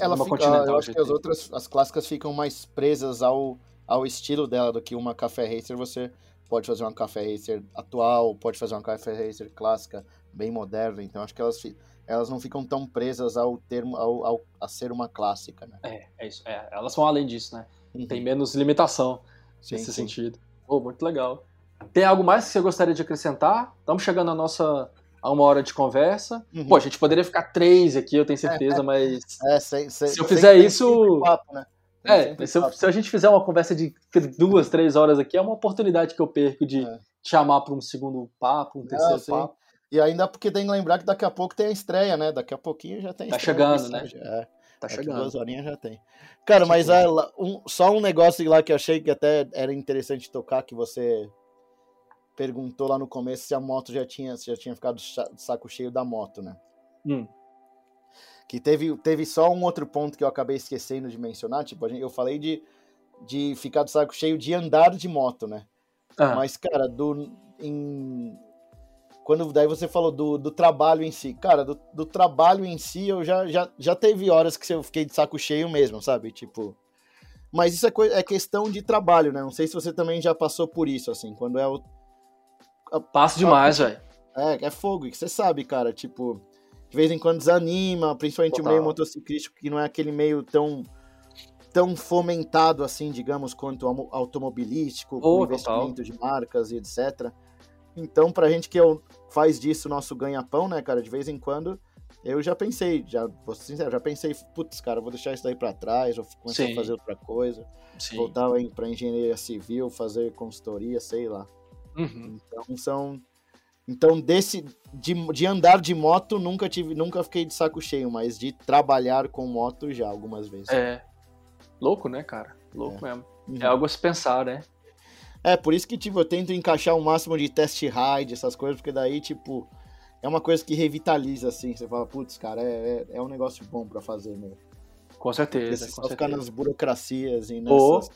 ela numa fica, Continental. Eu acho que as outras, as clássicas ficam mais presas ao, ao estilo dela do que uma Café Racer, você pode fazer uma Café Racer atual, pode fazer uma Café Racer clássica, bem moderna, então acho que elas, elas não ficam tão presas ao termo, ao, ao a ser uma clássica, né? É, é isso, é, elas vão além disso, né? Uhum. Tem menos limitação sim, nesse sim. sentido. Oh, muito legal. Tem algo mais que você gostaria de acrescentar? Estamos chegando à nossa a uma hora de conversa. Uhum. Pô, a gente poderia ficar três aqui, eu tenho certeza, é, mas é, sem, sem, se eu fizer isso, papo, né? É, se, eu, se, a gente fizer uma conversa de duas, três horas aqui, é uma oportunidade que eu perco de é. chamar para um segundo papo, um terceiro papo. E ainda porque tem que lembrar que daqui a pouco tem a estreia, né? Daqui a pouquinho já tem Tá chegando, né? É. Tá chegando. duas horinhas já tem. Cara, mas é, um, só um negócio lá que eu achei que até era interessante tocar, que você perguntou lá no começo se a moto já tinha, já tinha ficado de saco cheio da moto, né? Hum. Que teve, teve só um outro ponto que eu acabei esquecendo de mencionar, tipo, eu falei de, de ficar do saco cheio de andar de moto, né? Ah. Mas, cara, do, em, quando daí você falou do, do trabalho em si, cara, do, do trabalho em si, eu já, já, já teve horas que eu fiquei de saco cheio mesmo, sabe? Tipo, mas isso é, é questão de trabalho, né? Não sei se você também já passou por isso, assim, quando é o. Passo demais, velho. É, é fogo, e você sabe, cara, tipo, de vez em quando desanima, principalmente Total. o meio motociclístico, que não é aquele meio tão tão fomentado assim, digamos, quanto automobilístico, oh, com investimento total. de marcas e etc. Então, pra gente que eu, faz disso nosso ganha-pão, né, cara, de vez em quando, eu já pensei, já, vou ser sincero, já pensei, putz, cara, vou deixar isso daí pra trás, vou começar Sim. a fazer outra coisa, Sim. voltar pra engenharia civil, fazer consultoria, sei lá. Uhum. Então, são então, desse de, de andar de moto, nunca tive, nunca fiquei de saco cheio, mas de trabalhar com moto já algumas vezes. É. Louco, né, cara? Louco é. mesmo. Uhum. É algo a se pensar, né? É, por isso que, tipo, eu tento encaixar o máximo de test ride, essas coisas, porque daí, tipo, é uma coisa que revitaliza, assim. Você fala, putz, cara, é, é, é um negócio bom para fazer mesmo. Com certeza. Você com só certeza. ficar nas burocracias e nessas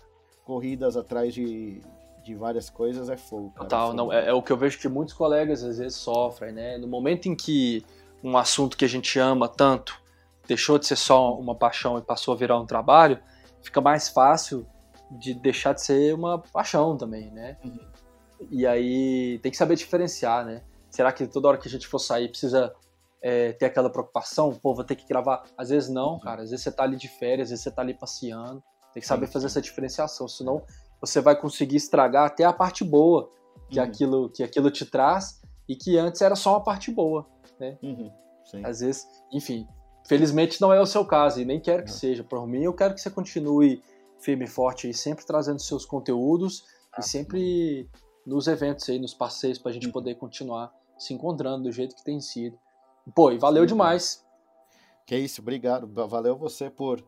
corridas atrás de, de várias coisas é fogo. Cara, Total, é fogo. não, é, é, o que eu vejo que muitos colegas às vezes sofrem, né? No momento em que um assunto que a gente ama tanto deixou de ser só uma paixão e passou a virar um trabalho, fica mais fácil de deixar de ser uma paixão também, né? Uhum. E aí tem que saber diferenciar, né? Será que toda hora que a gente for sair precisa é, ter aquela preocupação? Pô, vou ter que gravar. Às vezes não, uhum. cara. Às vezes você tá ali de férias, às vezes você tá ali passeando. Tem que saber fazer essa diferenciação, senão você vai conseguir estragar até a parte boa que, uhum. aquilo, que aquilo te traz e que antes era só uma parte boa, né? Uhum. Às vezes, enfim, felizmente não é o seu caso e nem quero que uhum. seja. Por mim, eu quero que você continue firme e forte aí, sempre trazendo seus conteúdos ah, e sempre nos eventos aí, nos passeios, para a gente uhum. poder continuar se encontrando do jeito que tem sido. Pô, e valeu sim, demais. Que isso, obrigado. Valeu você por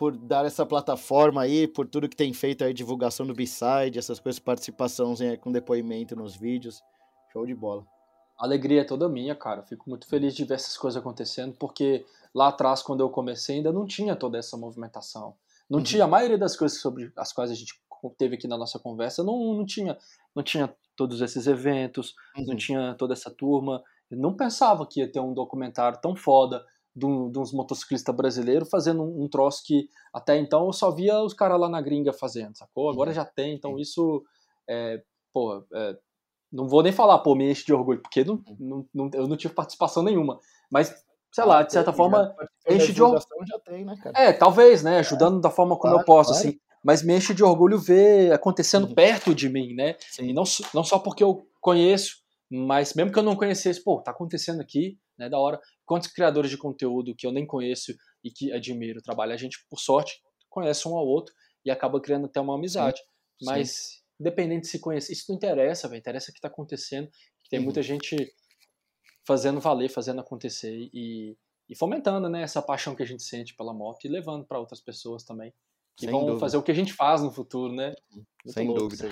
por dar essa plataforma aí, por tudo que tem feito aí, divulgação do B-Side, essas coisas, participação com depoimento nos vídeos. Show de bola. A alegria é toda minha, cara. Fico muito feliz de ver essas coisas acontecendo, porque lá atrás, quando eu comecei, ainda não tinha toda essa movimentação. Não uhum. tinha a maioria das coisas sobre as quais a gente teve aqui na nossa conversa, não, não tinha não tinha todos esses eventos, uhum. não tinha toda essa turma. Eu não pensava que ia ter um documentário tão foda de, um, de uns motociclistas brasileiros fazendo um, um, troço que até então eu só via os caras lá na gringa fazendo, sacou? Agora uhum. já tem, então isso é, pô, é, não vou nem falar, pô, me enche de orgulho, porque não, não, não, eu não tive participação nenhuma. Mas, sei ah, lá, de certa forma, enche de orgulho. Já tem, né, cara? É, talvez, né? Ajudando é, da forma como claro, eu posso, claro. assim. Mas me enche de orgulho ver acontecendo uhum. perto de mim, né? Sim. E não, não só porque eu conheço, mas mesmo que eu não conhecesse, pô, tá acontecendo aqui, né? Da hora. Quantos criadores de conteúdo que eu nem conheço e que admiro trabalho? A gente, por sorte, conhece um ao outro e acaba criando até uma amizade. Sim. Mas, Sim. independente de se conhecer, isso não interessa, velho. Interessa o que está acontecendo. Que tem uhum. muita gente fazendo valer, fazendo acontecer e, e fomentando né, essa paixão que a gente sente pela moto e levando para outras pessoas também. Que Sem vão dúvida. fazer o que a gente faz no futuro, né? Muito Sem dúvida.